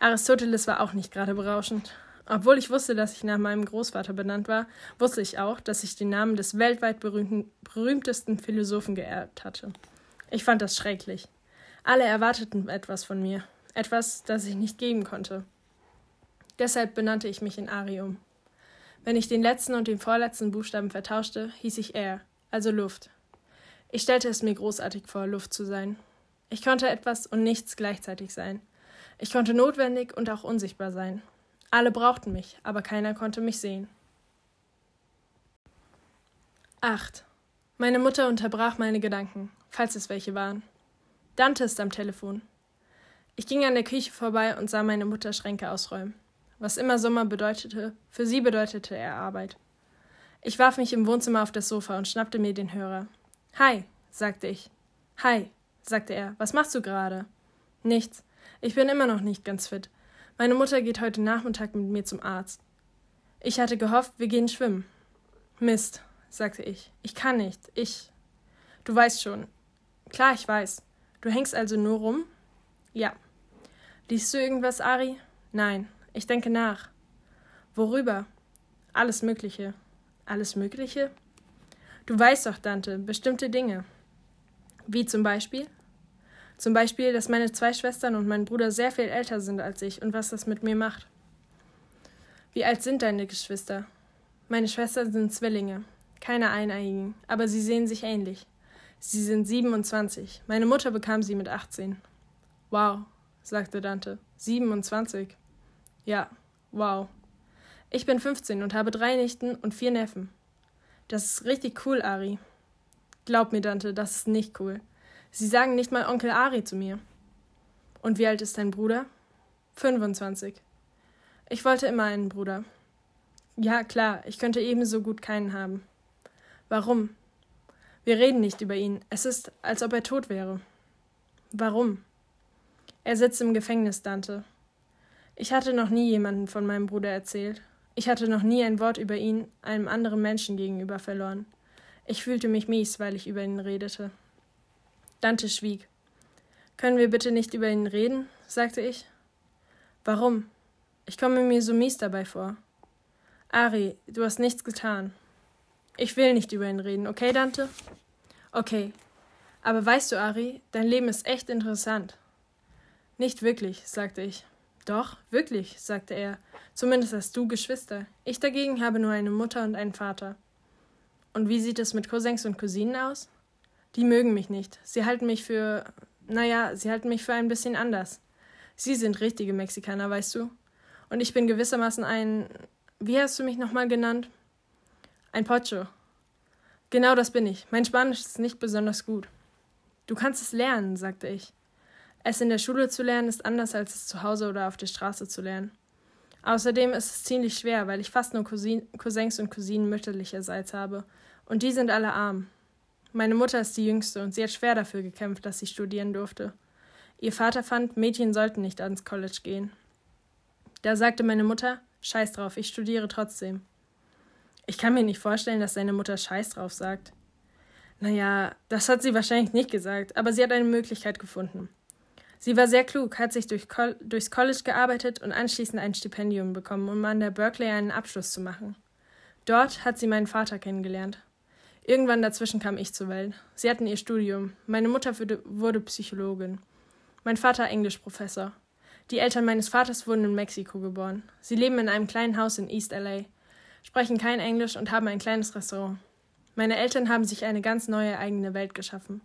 Aristoteles war auch nicht gerade berauschend. Obwohl ich wusste, dass ich nach meinem Großvater benannt war, wusste ich auch, dass ich den Namen des weltweit berühmtesten Philosophen geerbt hatte. Ich fand das schrecklich. Alle erwarteten etwas von mir, etwas, das ich nicht geben konnte. Deshalb benannte ich mich in Ari um. Wenn ich den letzten und den vorletzten Buchstaben vertauschte, hieß ich Air, also Luft. Ich stellte es mir großartig vor, Luft zu sein. Ich konnte etwas und nichts gleichzeitig sein. Ich konnte notwendig und auch unsichtbar sein. Alle brauchten mich, aber keiner konnte mich sehen. 8. Meine Mutter unterbrach meine Gedanken, falls es welche waren. Dante ist am Telefon. Ich ging an der Küche vorbei und sah meine Mutter Schränke ausräumen. Was immer Sommer bedeutete, für sie bedeutete er Arbeit. Ich warf mich im Wohnzimmer auf das Sofa und schnappte mir den Hörer. Hi, sagte ich. Hi, sagte er. Was machst du gerade? Nichts. Ich bin immer noch nicht ganz fit. Meine Mutter geht heute Nachmittag mit mir zum Arzt. Ich hatte gehofft, wir gehen schwimmen. Mist, sagte ich. Ich kann nicht. Ich. Du weißt schon. Klar, ich weiß. Du hängst also nur rum? Ja. Liest du irgendwas, Ari? Nein. Ich denke nach. Worüber? Alles Mögliche. Alles Mögliche? Du weißt doch, Dante, bestimmte Dinge. Wie zum Beispiel? Zum Beispiel, dass meine zwei Schwestern und mein Bruder sehr viel älter sind als ich und was das mit mir macht. Wie alt sind deine Geschwister? Meine Schwestern sind Zwillinge, keine Eineiigen, aber sie sehen sich ähnlich. Sie sind 27. Meine Mutter bekam sie mit 18. Wow, sagte Dante. 27. Ja, wow. Ich bin 15 und habe drei Nichten und vier Neffen. Das ist richtig cool, Ari. Glaub mir, Dante, das ist nicht cool. Sie sagen nicht mal Onkel Ari zu mir. Und wie alt ist dein Bruder? 25. Ich wollte immer einen Bruder. Ja, klar, ich könnte ebenso gut keinen haben. Warum? Wir reden nicht über ihn. Es ist, als ob er tot wäre. Warum? Er sitzt im Gefängnis, Dante. Ich hatte noch nie jemanden von meinem Bruder erzählt. Ich hatte noch nie ein Wort über ihn einem anderen Menschen gegenüber verloren. Ich fühlte mich mies, weil ich über ihn redete. Dante schwieg. Können wir bitte nicht über ihn reden? sagte ich. Warum? Ich komme mir so mies dabei vor. Ari, du hast nichts getan. Ich will nicht über ihn reden, okay, Dante? Okay. Aber weißt du, Ari, dein Leben ist echt interessant. Nicht wirklich, sagte ich. Doch, wirklich, sagte er. Zumindest hast du Geschwister. Ich dagegen habe nur eine Mutter und einen Vater. Und wie sieht es mit Cousins und Cousinen aus? Die mögen mich nicht. Sie halten mich für. Naja, sie halten mich für ein bisschen anders. Sie sind richtige Mexikaner, weißt du? Und ich bin gewissermaßen ein. Wie hast du mich nochmal genannt? Ein Pocho. Genau das bin ich. Mein Spanisch ist nicht besonders gut. Du kannst es lernen, sagte ich. Es in der Schule zu lernen ist anders als es zu Hause oder auf der Straße zu lernen. Außerdem ist es ziemlich schwer, weil ich fast nur Cousins und Cousinen mütterlicherseits habe. Und die sind alle arm. Meine Mutter ist die Jüngste und sie hat schwer dafür gekämpft, dass sie studieren durfte. Ihr Vater fand, Mädchen sollten nicht ans College gehen. Da sagte meine Mutter, Scheiß drauf, ich studiere trotzdem. Ich kann mir nicht vorstellen, dass seine Mutter Scheiß drauf sagt. Naja, das hat sie wahrscheinlich nicht gesagt, aber sie hat eine Möglichkeit gefunden. Sie war sehr klug, hat sich durch Col durchs College gearbeitet und anschließend ein Stipendium bekommen, um an der Berkeley einen Abschluss zu machen. Dort hat sie meinen Vater kennengelernt. Irgendwann dazwischen kam ich zur Welt. Sie hatten ihr Studium. Meine Mutter wurde Psychologin. Mein Vater Englischprofessor. Die Eltern meines Vaters wurden in Mexiko geboren. Sie leben in einem kleinen Haus in East LA, sprechen kein Englisch und haben ein kleines Restaurant. Meine Eltern haben sich eine ganz neue eigene Welt geschaffen.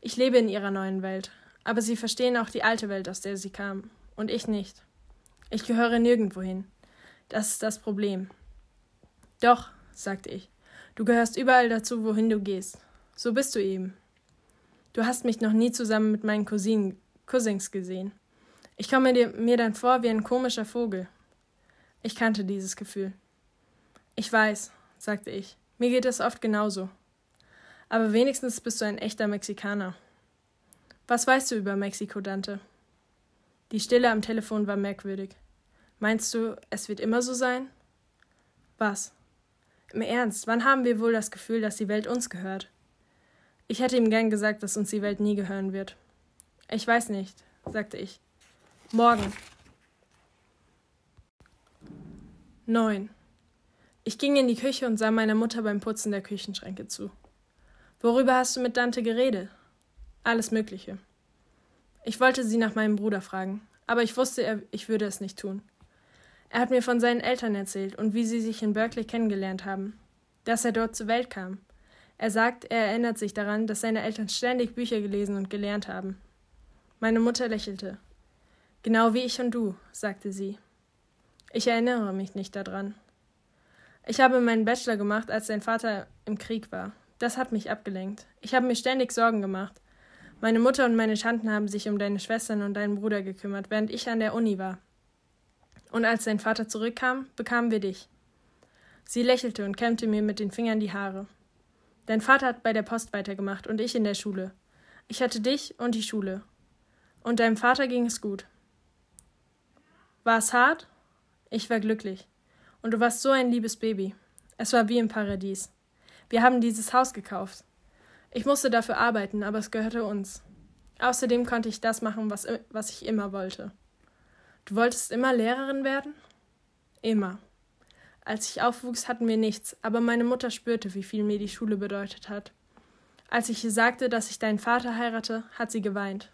Ich lebe in ihrer neuen Welt, aber sie verstehen auch die alte Welt, aus der sie kamen, und ich nicht. Ich gehöre nirgendwohin. Das ist das Problem. Doch, sagte ich, Du gehörst überall dazu, wohin du gehst. So bist du eben. Du hast mich noch nie zusammen mit meinen Cousinen, Cousins gesehen. Ich komme dir, mir dann vor wie ein komischer Vogel. Ich kannte dieses Gefühl. Ich weiß, sagte ich. Mir geht es oft genauso. Aber wenigstens bist du ein echter Mexikaner. Was weißt du über Mexiko, Dante? Die Stille am Telefon war merkwürdig. Meinst du, es wird immer so sein? Was? Im Ernst, wann haben wir wohl das Gefühl, dass die Welt uns gehört? Ich hätte ihm gern gesagt, dass uns die Welt nie gehören wird. Ich weiß nicht, sagte ich. Morgen. 9. Ich ging in die Küche und sah meiner Mutter beim Putzen der Küchenschränke zu. Worüber hast du mit Dante geredet? Alles Mögliche. Ich wollte sie nach meinem Bruder fragen, aber ich wusste, ich würde es nicht tun. Er hat mir von seinen Eltern erzählt und wie sie sich in Berkeley kennengelernt haben, dass er dort zur Welt kam. Er sagt, er erinnert sich daran, dass seine Eltern ständig Bücher gelesen und gelernt haben. Meine Mutter lächelte. Genau wie ich und du, sagte sie. Ich erinnere mich nicht daran. Ich habe meinen Bachelor gemacht, als dein Vater im Krieg war. Das hat mich abgelenkt. Ich habe mir ständig Sorgen gemacht. Meine Mutter und meine Tanten haben sich um deine Schwestern und deinen Bruder gekümmert, während ich an der Uni war. Und als dein Vater zurückkam, bekamen wir dich. Sie lächelte und kämmte mir mit den Fingern die Haare. Dein Vater hat bei der Post weitergemacht und ich in der Schule. Ich hatte dich und die Schule. Und deinem Vater ging es gut. War es hart? Ich war glücklich. Und du warst so ein liebes Baby. Es war wie im Paradies. Wir haben dieses Haus gekauft. Ich musste dafür arbeiten, aber es gehörte uns. Außerdem konnte ich das machen, was, was ich immer wollte. Du wolltest immer Lehrerin werden? Immer. Als ich aufwuchs, hatten wir nichts, aber meine Mutter spürte, wie viel mir die Schule bedeutet hat. Als ich ihr sagte, dass ich deinen Vater heirate, hat sie geweint.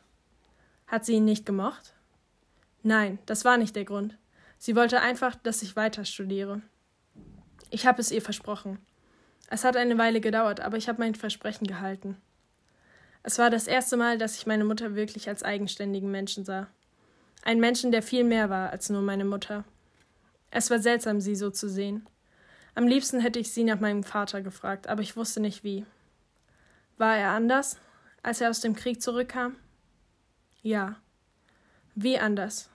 Hat sie ihn nicht gemocht? Nein, das war nicht der Grund. Sie wollte einfach, dass ich weiter studiere. Ich habe es ihr versprochen. Es hat eine Weile gedauert, aber ich habe mein Versprechen gehalten. Es war das erste Mal, dass ich meine Mutter wirklich als eigenständigen Menschen sah. Ein Menschen, der viel mehr war als nur meine Mutter. Es war seltsam, sie so zu sehen. Am liebsten hätte ich sie nach meinem Vater gefragt, aber ich wusste nicht wie. War er anders, als er aus dem Krieg zurückkam? Ja. Wie anders?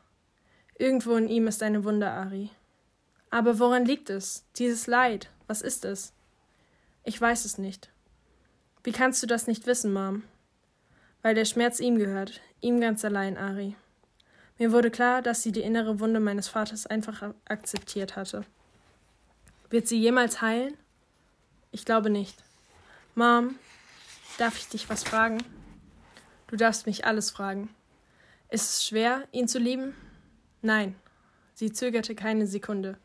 Irgendwo in ihm ist eine Wunde, Ari. Aber woran liegt es? Dieses Leid, was ist es? Ich weiß es nicht. Wie kannst du das nicht wissen, Mom? Weil der Schmerz ihm gehört, ihm ganz allein, Ari. Mir wurde klar, dass sie die innere Wunde meines Vaters einfach akzeptiert hatte. Wird sie jemals heilen? Ich glaube nicht. Mom, darf ich dich was fragen? Du darfst mich alles fragen. Ist es schwer, ihn zu lieben? Nein. Sie zögerte keine Sekunde.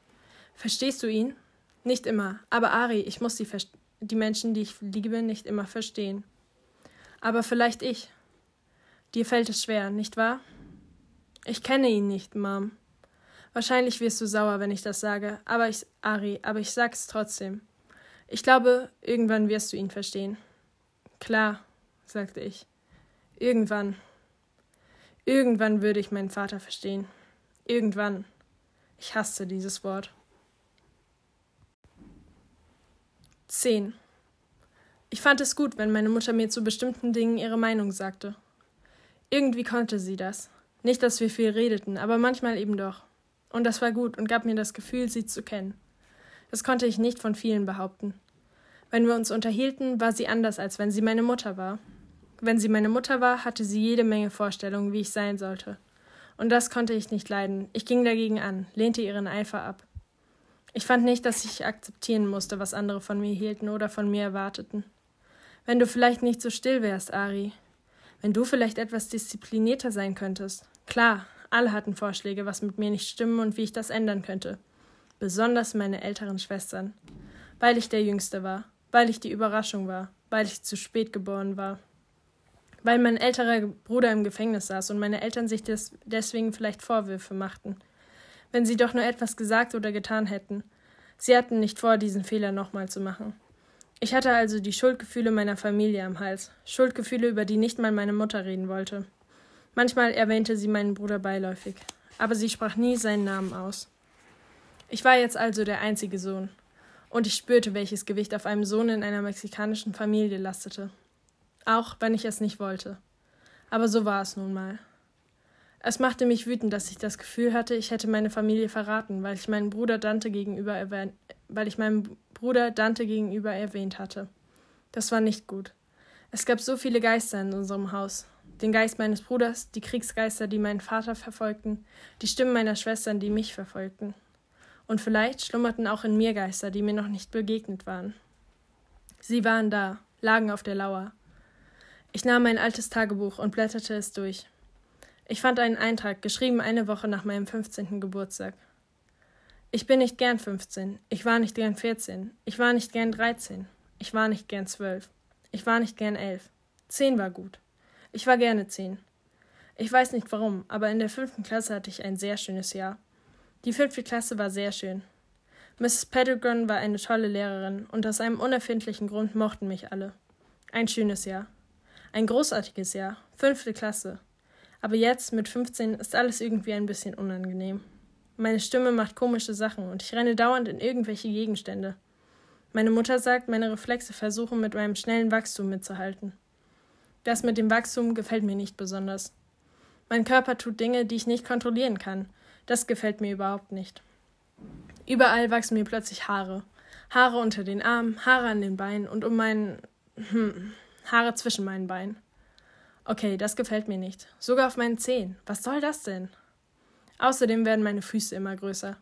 Verstehst du ihn? Nicht immer. Aber Ari, ich muss die, die Menschen, die ich liebe, nicht immer verstehen. Aber vielleicht ich. Dir fällt es schwer, nicht wahr? Ich kenne ihn nicht, Mom. Wahrscheinlich wirst du sauer, wenn ich das sage, aber ich, Ari, aber ich sag's trotzdem. Ich glaube, irgendwann wirst du ihn verstehen. Klar, sagte ich. Irgendwann. Irgendwann würde ich meinen Vater verstehen. Irgendwann. Ich hasste dieses Wort. 10. Ich fand es gut, wenn meine Mutter mir zu bestimmten Dingen ihre Meinung sagte. Irgendwie konnte sie das. Nicht, dass wir viel redeten, aber manchmal eben doch. Und das war gut und gab mir das Gefühl, sie zu kennen. Das konnte ich nicht von vielen behaupten. Wenn wir uns unterhielten, war sie anders, als wenn sie meine Mutter war. Wenn sie meine Mutter war, hatte sie jede Menge Vorstellungen, wie ich sein sollte. Und das konnte ich nicht leiden. Ich ging dagegen an, lehnte ihren Eifer ab. Ich fand nicht, dass ich akzeptieren musste, was andere von mir hielten oder von mir erwarteten. Wenn du vielleicht nicht so still wärst, Ari. Wenn du vielleicht etwas disziplinierter sein könntest. Klar, alle hatten Vorschläge, was mit mir nicht stimmen und wie ich das ändern könnte. Besonders meine älteren Schwestern. Weil ich der Jüngste war, weil ich die Überraschung war, weil ich zu spät geboren war weil mein älterer Bruder im Gefängnis saß und meine Eltern sich des deswegen vielleicht Vorwürfe machten. Wenn sie doch nur etwas gesagt oder getan hätten. Sie hatten nicht vor, diesen Fehler nochmal zu machen. Ich hatte also die Schuldgefühle meiner Familie am Hals, Schuldgefühle, über die nicht mal meine Mutter reden wollte. Manchmal erwähnte sie meinen Bruder beiläufig, aber sie sprach nie seinen Namen aus. Ich war jetzt also der einzige Sohn, und ich spürte, welches Gewicht auf einem Sohn in einer mexikanischen Familie lastete auch wenn ich es nicht wollte. Aber so war es nun mal. Es machte mich wütend, dass ich das Gefühl hatte, ich hätte meine Familie verraten, weil ich meinen Bruder Dante gegenüber weil ich meinem Bruder Dante gegenüber erwähnt hatte. Das war nicht gut. Es gab so viele Geister in unserem Haus. Den Geist meines Bruders, die Kriegsgeister, die meinen Vater verfolgten, die Stimmen meiner Schwestern, die mich verfolgten. Und vielleicht schlummerten auch in mir Geister, die mir noch nicht begegnet waren. Sie waren da, lagen auf der Lauer. Ich nahm mein altes Tagebuch und blätterte es durch. Ich fand einen Eintrag, geschrieben eine Woche nach meinem 15. Geburtstag. Ich bin nicht gern 15, ich war nicht gern 14, ich war nicht gern 13, ich war nicht gern 12, ich war nicht gern 11. 10 war gut. Ich war gerne 10. Ich weiß nicht warum, aber in der fünften Klasse hatte ich ein sehr schönes Jahr. Die fünfte Klasse war sehr schön. Mrs. Pedagron war eine tolle Lehrerin und aus einem unerfindlichen Grund mochten mich alle. Ein schönes Jahr. Ein großartiges Jahr. Fünfte Klasse. Aber jetzt, mit 15, ist alles irgendwie ein bisschen unangenehm. Meine Stimme macht komische Sachen und ich renne dauernd in irgendwelche Gegenstände. Meine Mutter sagt, meine Reflexe versuchen mit meinem schnellen Wachstum mitzuhalten. Das mit dem Wachstum gefällt mir nicht besonders. Mein Körper tut Dinge, die ich nicht kontrollieren kann. Das gefällt mir überhaupt nicht. Überall wachsen mir plötzlich Haare. Haare unter den Armen, Haare an den Beinen und um meinen. Hm, Haare zwischen meinen Beinen. Okay, das gefällt mir nicht. Sogar auf meinen Zehen. Was soll das denn? Außerdem werden meine Füße immer größer.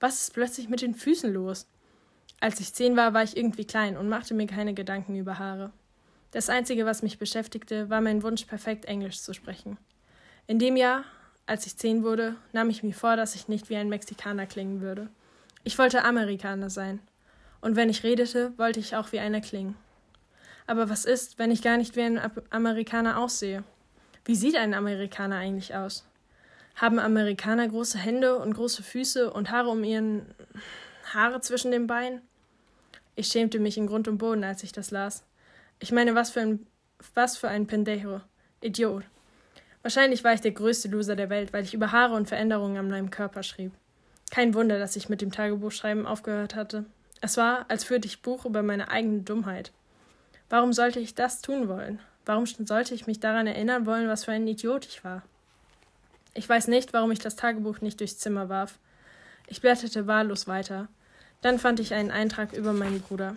Was ist plötzlich mit den Füßen los? Als ich zehn war, war ich irgendwie klein und machte mir keine Gedanken über Haare. Das Einzige, was mich beschäftigte, war mein Wunsch, perfekt Englisch zu sprechen. In dem Jahr, als ich zehn wurde, nahm ich mir vor, dass ich nicht wie ein Mexikaner klingen würde. Ich wollte Amerikaner sein. Und wenn ich redete, wollte ich auch wie einer klingen. Aber was ist, wenn ich gar nicht wie ein Amerikaner aussehe? Wie sieht ein Amerikaner eigentlich aus? Haben Amerikaner große Hände und große Füße und Haare um ihren Haare zwischen den Beinen? Ich schämte mich in Grund und Boden, als ich das las. Ich meine, was für ein was für ein Pendejo. Idiot. Wahrscheinlich war ich der größte Loser der Welt, weil ich über Haare und Veränderungen an meinem Körper schrieb. Kein Wunder, dass ich mit dem Tagebuchschreiben aufgehört hatte. Es war, als führte ich Buch über meine eigene Dummheit. Warum sollte ich das tun wollen? Warum sollte ich mich daran erinnern wollen, was für ein Idiot ich war? Ich weiß nicht, warum ich das Tagebuch nicht durchs Zimmer warf. Ich blätterte wahllos weiter. Dann fand ich einen Eintrag über meinen Bruder.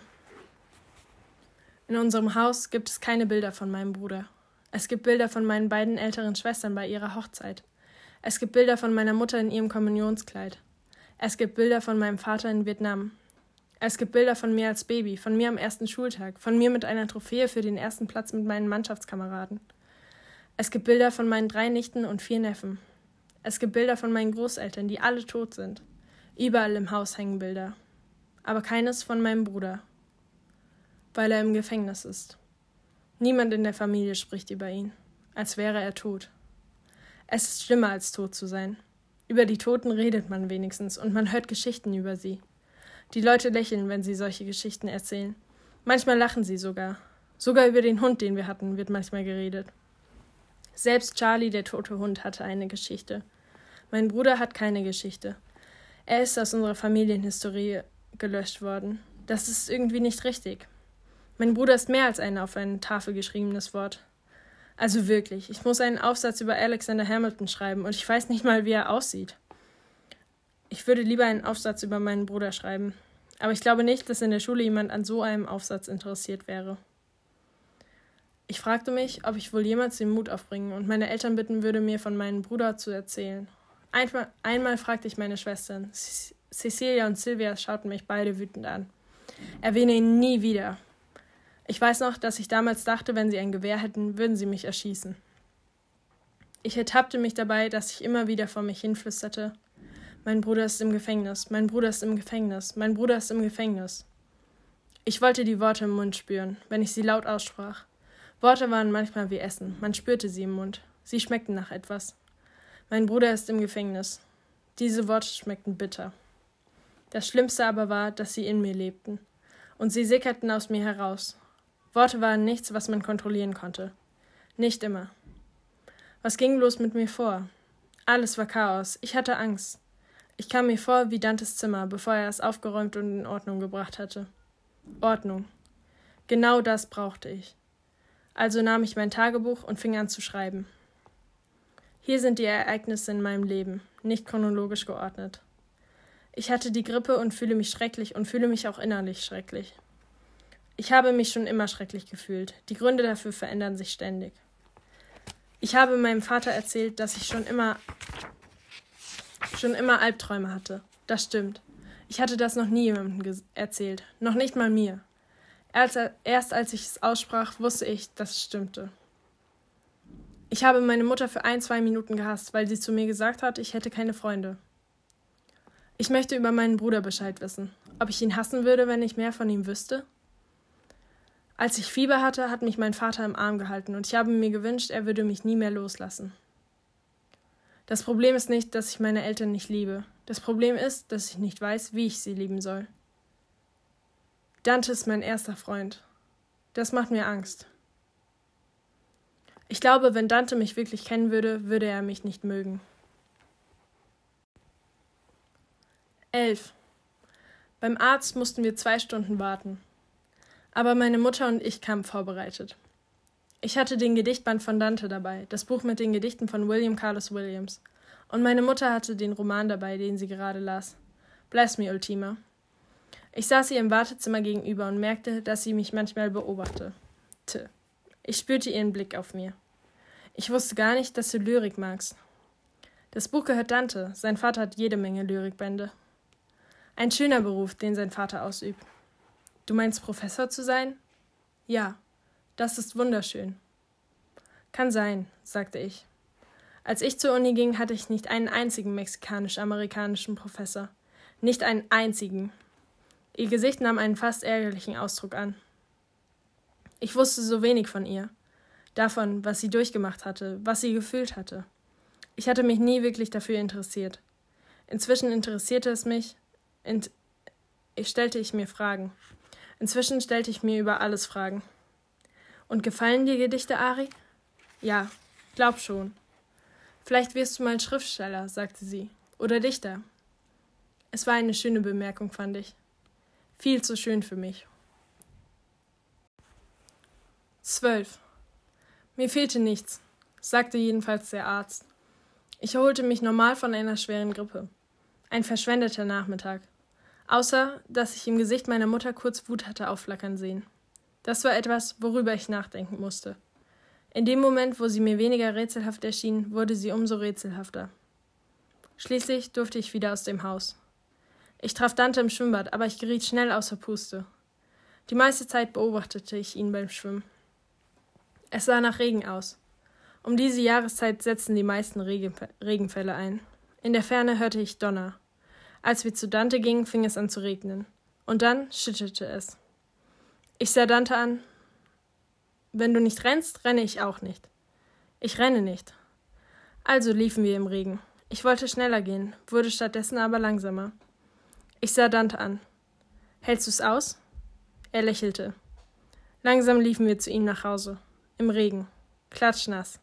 In unserem Haus gibt es keine Bilder von meinem Bruder. Es gibt Bilder von meinen beiden älteren Schwestern bei ihrer Hochzeit. Es gibt Bilder von meiner Mutter in ihrem Kommunionskleid. Es gibt Bilder von meinem Vater in Vietnam. Es gibt Bilder von mir als Baby, von mir am ersten Schultag, von mir mit einer Trophäe für den ersten Platz mit meinen Mannschaftskameraden. Es gibt Bilder von meinen drei Nichten und vier Neffen. Es gibt Bilder von meinen Großeltern, die alle tot sind. Überall im Haus hängen Bilder. Aber keines von meinem Bruder, weil er im Gefängnis ist. Niemand in der Familie spricht über ihn, als wäre er tot. Es ist schlimmer als tot zu sein. Über die Toten redet man wenigstens und man hört Geschichten über sie. Die Leute lächeln, wenn sie solche Geschichten erzählen. Manchmal lachen sie sogar. Sogar über den Hund, den wir hatten, wird manchmal geredet. Selbst Charlie, der tote Hund, hatte eine Geschichte. Mein Bruder hat keine Geschichte. Er ist aus unserer Familienhistorie gelöscht worden. Das ist irgendwie nicht richtig. Mein Bruder ist mehr als ein auf eine Tafel geschriebenes Wort. Also wirklich, ich muss einen Aufsatz über Alexander Hamilton schreiben und ich weiß nicht mal, wie er aussieht. Ich würde lieber einen Aufsatz über meinen Bruder schreiben. Aber ich glaube nicht, dass in der Schule jemand an so einem Aufsatz interessiert wäre. Ich fragte mich, ob ich wohl jemals den Mut aufbringen und meine Eltern bitten würde, mir von meinem Bruder zu erzählen. Einmal, einmal fragte ich meine Schwestern. Cecilia und Sylvia schauten mich beide wütend an. Erwähne ihn nie wieder. Ich weiß noch, dass ich damals dachte, wenn sie ein Gewehr hätten, würden sie mich erschießen. Ich ertappte mich dabei, dass ich immer wieder vor mich hinflüsterte, mein Bruder ist im Gefängnis, mein Bruder ist im Gefängnis, mein Bruder ist im Gefängnis. Ich wollte die Worte im Mund spüren, wenn ich sie laut aussprach. Worte waren manchmal wie Essen, man spürte sie im Mund. Sie schmeckten nach etwas. Mein Bruder ist im Gefängnis. Diese Worte schmeckten bitter. Das Schlimmste aber war, dass sie in mir lebten. Und sie sickerten aus mir heraus. Worte waren nichts, was man kontrollieren konnte. Nicht immer. Was ging bloß mit mir vor? Alles war Chaos. Ich hatte Angst. Ich kam mir vor wie Dantes Zimmer, bevor er es aufgeräumt und in Ordnung gebracht hatte. Ordnung. Genau das brauchte ich. Also nahm ich mein Tagebuch und fing an zu schreiben. Hier sind die Ereignisse in meinem Leben, nicht chronologisch geordnet. Ich hatte die Grippe und fühle mich schrecklich und fühle mich auch innerlich schrecklich. Ich habe mich schon immer schrecklich gefühlt. Die Gründe dafür verändern sich ständig. Ich habe meinem Vater erzählt, dass ich schon immer schon immer Albträume hatte. Das stimmt. Ich hatte das noch nie jemandem erzählt, noch nicht mal mir. Erst, als ich es aussprach, wusste ich, dass es stimmte. Ich habe meine Mutter für ein, zwei Minuten gehasst, weil sie zu mir gesagt hat, ich hätte keine Freunde. Ich möchte über meinen Bruder Bescheid wissen. Ob ich ihn hassen würde, wenn ich mehr von ihm wüsste? Als ich Fieber hatte, hat mich mein Vater im Arm gehalten und ich habe mir gewünscht, er würde mich nie mehr loslassen. Das Problem ist nicht, dass ich meine Eltern nicht liebe. Das Problem ist, dass ich nicht weiß, wie ich sie lieben soll. Dante ist mein erster Freund. Das macht mir Angst. Ich glaube, wenn Dante mich wirklich kennen würde, würde er mich nicht mögen. 11. Beim Arzt mussten wir zwei Stunden warten. Aber meine Mutter und ich kamen vorbereitet. Ich hatte den Gedichtband von Dante dabei, das Buch mit den Gedichten von William Carlos Williams. Und meine Mutter hatte den Roman dabei, den sie gerade las. Bless me, Ultima. Ich saß ihr im Wartezimmer gegenüber und merkte, dass sie mich manchmal beobachtete. Ich spürte ihren Blick auf mir. Ich wusste gar nicht, dass du Lyrik magst. Das Buch gehört Dante. Sein Vater hat jede Menge Lyrikbände. Ein schöner Beruf, den sein Vater ausübt. Du meinst Professor zu sein? Ja, das ist wunderschön. Kann sein, sagte ich. Als ich zur Uni ging, hatte ich nicht einen einzigen mexikanisch-amerikanischen Professor. Nicht einen einzigen. Ihr Gesicht nahm einen fast ärgerlichen Ausdruck an. Ich wusste so wenig von ihr davon, was sie durchgemacht hatte, was sie gefühlt hatte. Ich hatte mich nie wirklich dafür interessiert. Inzwischen interessierte es mich, int ich stellte ich mir Fragen. Inzwischen stellte ich mir über alles Fragen. Und gefallen dir Gedichte, Ari? Ja, glaub schon. Vielleicht wirst du mal Schriftsteller, sagte sie, oder Dichter. Es war eine schöne Bemerkung, fand ich. Viel zu schön für mich. Zwölf. Mir fehlte nichts, sagte jedenfalls der Arzt. Ich erholte mich normal von einer schweren Grippe. Ein verschwendeter Nachmittag. Außer, dass ich im Gesicht meiner Mutter kurz Wut hatte aufflackern sehen. Das war etwas, worüber ich nachdenken musste. In dem Moment, wo sie mir weniger rätselhaft erschien, wurde sie umso rätselhafter. Schließlich durfte ich wieder aus dem Haus. Ich traf Dante im Schwimmbad, aber ich geriet schnell außer Puste. Die meiste Zeit beobachtete ich ihn beim Schwimmen. Es sah nach Regen aus. Um diese Jahreszeit setzten die meisten Regenfälle ein. In der Ferne hörte ich Donner. Als wir zu Dante gingen, fing es an zu regnen. Und dann schüttete es. Ich sah Dante an. Wenn du nicht rennst, renne ich auch nicht. Ich renne nicht. Also liefen wir im Regen. Ich wollte schneller gehen, wurde stattdessen aber langsamer. Ich sah Dante an. Hältst du's aus? Er lächelte. Langsam liefen wir zu ihm nach Hause. Im Regen. Klatschnass.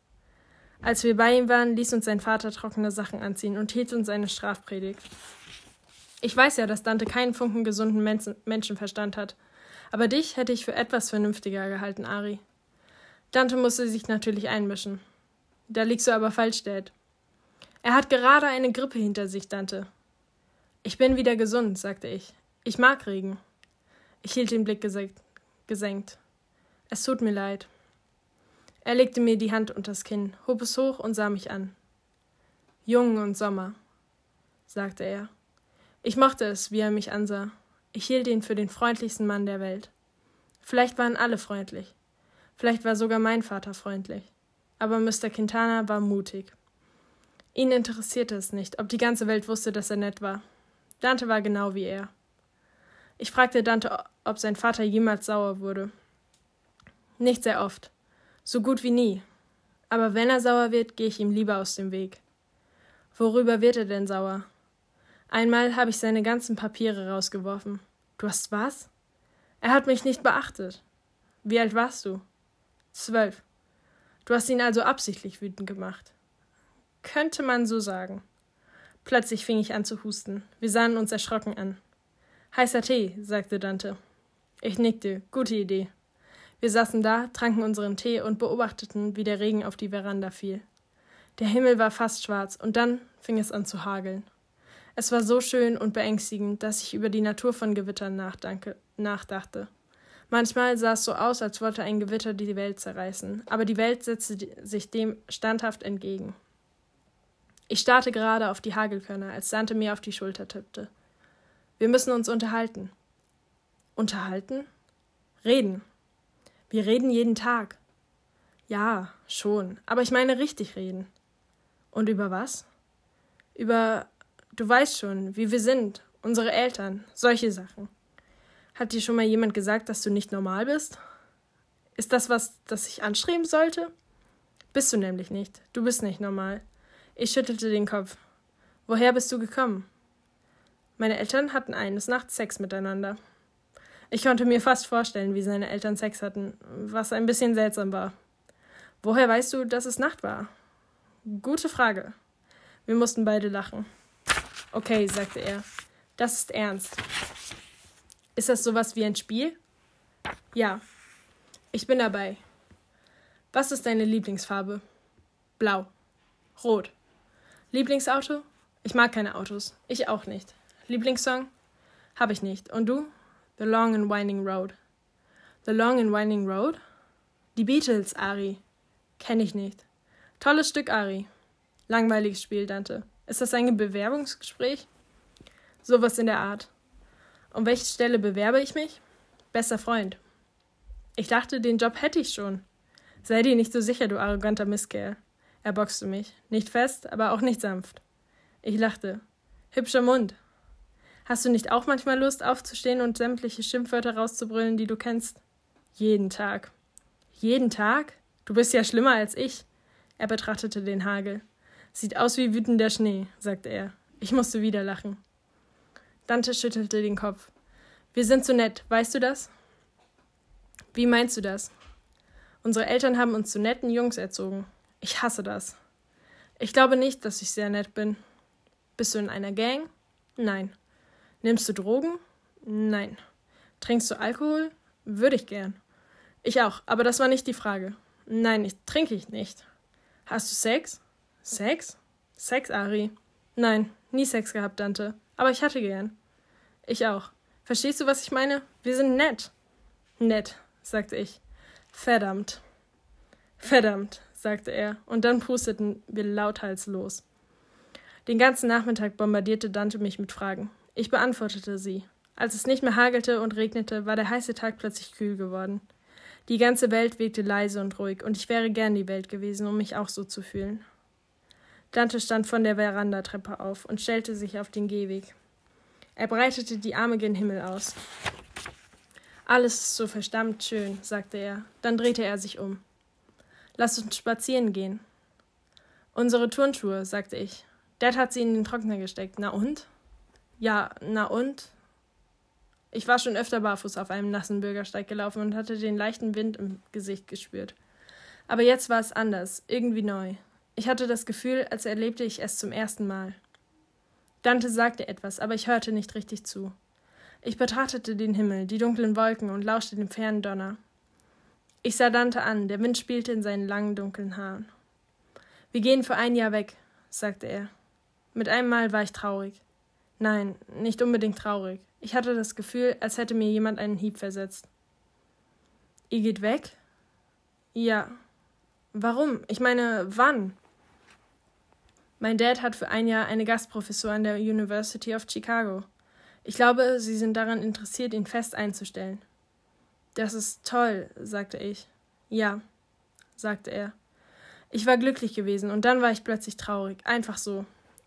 Als wir bei ihm waren, ließ uns sein Vater trockene Sachen anziehen und hielt uns eine Strafpredigt. Ich weiß ja, dass Dante keinen Funken gesunden Menschenverstand hat. Aber dich hätte ich für etwas vernünftiger gehalten, Ari. Dante musste sich natürlich einmischen. Da liegst du aber falsch, Dad. Er hat gerade eine Grippe hinter sich, Dante. Ich bin wieder gesund, sagte ich. Ich mag Regen. Ich hielt den Blick gesenkt. Es tut mir leid. Er legte mir die Hand unters Kinn, hob es hoch und sah mich an. Jungen und Sommer, sagte er. Ich mochte es, wie er mich ansah. Ich hielt ihn für den freundlichsten Mann der Welt. Vielleicht waren alle freundlich. Vielleicht war sogar mein Vater freundlich. Aber Mr. Quintana war mutig. Ihn interessierte es nicht, ob die ganze Welt wusste, dass er nett war. Dante war genau wie er. Ich fragte Dante, ob sein Vater jemals sauer wurde. Nicht sehr oft. So gut wie nie. Aber wenn er sauer wird, gehe ich ihm lieber aus dem Weg. Worüber wird er denn sauer? Einmal habe ich seine ganzen Papiere rausgeworfen. Du hast was? Er hat mich nicht beachtet. Wie alt warst du? Zwölf. Du hast ihn also absichtlich wütend gemacht. Könnte man so sagen. Plötzlich fing ich an zu husten. Wir sahen uns erschrocken an. Heißer Tee, sagte Dante. Ich nickte. Gute Idee. Wir saßen da, tranken unseren Tee und beobachteten, wie der Regen auf die Veranda fiel. Der Himmel war fast schwarz, und dann fing es an zu hageln. Es war so schön und beängstigend, dass ich über die Natur von Gewittern nachdachte. Manchmal sah es so aus, als wollte ein Gewitter die Welt zerreißen, aber die Welt setzte sich dem standhaft entgegen. Ich starrte gerade auf die Hagelkörner, als Dante mir auf die Schulter tippte. Wir müssen uns unterhalten. Unterhalten? Reden. Wir reden jeden Tag. Ja, schon, aber ich meine richtig reden. Und über was? Über, du weißt schon, wie wir sind, unsere Eltern, solche Sachen. Hat dir schon mal jemand gesagt, dass du nicht normal bist? Ist das was, das ich anstreben sollte? Bist du nämlich nicht. Du bist nicht normal. Ich schüttelte den Kopf. Woher bist du gekommen? Meine Eltern hatten eines Nachts Sex miteinander. Ich konnte mir fast vorstellen, wie seine Eltern Sex hatten, was ein bisschen seltsam war. Woher weißt du, dass es Nacht war? Gute Frage. Wir mussten beide lachen. Okay, sagte er. Das ist ernst. Ist das sowas wie ein Spiel? Ja. Ich bin dabei. Was ist deine Lieblingsfarbe? Blau. Rot. Lieblingsauto? Ich mag keine Autos. Ich auch nicht. Lieblingssong? Habe ich nicht. Und du? The Long and Winding Road. The Long and Winding Road? Die Beatles, Ari. Kenne ich nicht. Tolles Stück, Ari. Langweiliges Spiel, Dante. Ist das ein Bewerbungsgespräch? Sowas in der Art. Um welche Stelle bewerbe ich mich? Bester Freund. Ich dachte, den Job hätte ich schon. Sei dir nicht so sicher, du arroganter Misskerl. Er boxte mich. Nicht fest, aber auch nicht sanft. Ich lachte. Hübscher Mund. Hast du nicht auch manchmal Lust, aufzustehen und sämtliche Schimpfwörter rauszubrüllen, die du kennst? Jeden Tag. Jeden Tag? Du bist ja schlimmer als ich. Er betrachtete den Hagel. Sieht aus wie wütender Schnee, sagte er. Ich musste wieder lachen. Dante schüttelte den Kopf. Wir sind so nett, weißt du das? Wie meinst du das? Unsere Eltern haben uns zu netten Jungs erzogen. Ich hasse das. Ich glaube nicht, dass ich sehr nett bin. Bist du in einer Gang? Nein. Nimmst du Drogen? Nein. Trinkst du Alkohol? Würde ich gern. Ich auch, aber das war nicht die Frage. Nein, ich trinke ich nicht. Hast du Sex? Sex? Sex, Ari? Nein, nie Sex gehabt, Dante. Aber ich hatte gern. Ich auch. Verstehst du, was ich meine? Wir sind nett. Nett, sagte ich. Verdammt. Verdammt, sagte er, und dann pusteten wir lauthals los. Den ganzen Nachmittag bombardierte Dante mich mit Fragen. Ich beantwortete sie. Als es nicht mehr hagelte und regnete, war der heiße Tag plötzlich kühl geworden. Die ganze Welt wirkte leise und ruhig, und ich wäre gern die Welt gewesen, um mich auch so zu fühlen. Dante stand von der Verandatreppe auf und stellte sich auf den Gehweg. Er breitete die Arme gen Himmel aus. Alles ist so verdammt schön, sagte er. Dann drehte er sich um. Lass uns spazieren gehen. Unsere Turnschuhe, sagte ich. Dad hat sie in den Trockner gesteckt. Na und? Ja, na und? Ich war schon öfter barfuß auf einem nassen Bürgersteig gelaufen und hatte den leichten Wind im Gesicht gespürt. Aber jetzt war es anders, irgendwie neu. Ich hatte das Gefühl, als erlebte ich es zum ersten Mal. Dante sagte etwas, aber ich hörte nicht richtig zu. Ich betrachtete den Himmel, die dunklen Wolken und lauschte dem fernen Donner. Ich sah Dante an, der Wind spielte in seinen langen dunklen Haaren. Wir gehen für ein Jahr weg, sagte er. Mit einem Mal war ich traurig. Nein, nicht unbedingt traurig. Ich hatte das Gefühl, als hätte mir jemand einen Hieb versetzt. Ihr geht weg? Ja. Warum? Ich meine, wann? Mein Dad hat für ein Jahr eine Gastprofessur an der University of Chicago. Ich glaube, Sie sind daran interessiert, ihn fest einzustellen. Das ist toll, sagte ich. Ja, sagte er. Ich war glücklich gewesen und dann war ich plötzlich traurig, einfach so.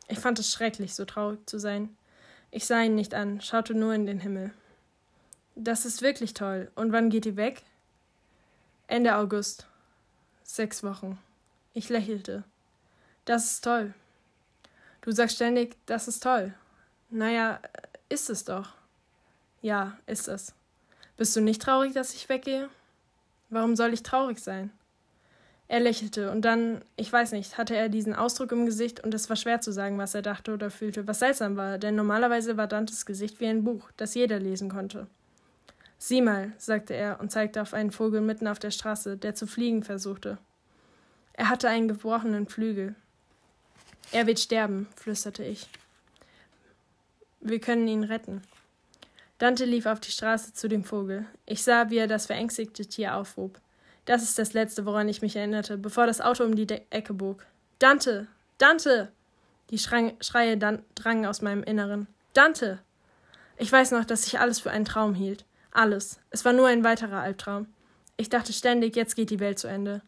Ich fand es schrecklich, so traurig zu sein. Ich sah ihn nicht an, schaute nur in den Himmel. Das ist wirklich toll. Und wann geht ihr weg? Ende August. Sechs Wochen. Ich lächelte. Das ist toll. Du sagst ständig, das ist toll. Naja, ist es doch. Ja, ist es. Bist du nicht traurig, dass ich weggehe? Warum soll ich traurig sein? Er lächelte und dann, ich weiß nicht, hatte er diesen Ausdruck im Gesicht und es war schwer zu sagen, was er dachte oder fühlte, was seltsam war, denn normalerweise war Dantes Gesicht wie ein Buch, das jeder lesen konnte. Sieh mal, sagte er und zeigte auf einen Vogel mitten auf der Straße, der zu fliegen versuchte. Er hatte einen gebrochenen Flügel. Er wird sterben, flüsterte ich. Wir können ihn retten. Dante lief auf die Straße zu dem Vogel. Ich sah, wie er das verängstigte Tier aufhob. Das ist das Letzte, woran ich mich erinnerte, bevor das Auto um die De Ecke bog. Dante! Dante! Die Schrei Schreie drangen aus meinem Inneren. Dante! Ich weiß noch, dass ich alles für einen Traum hielt. Alles. Es war nur ein weiterer Albtraum. Ich dachte ständig, jetzt geht die Welt zu Ende.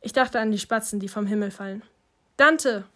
Ich dachte an die Spatzen, die vom Himmel fallen. Dante!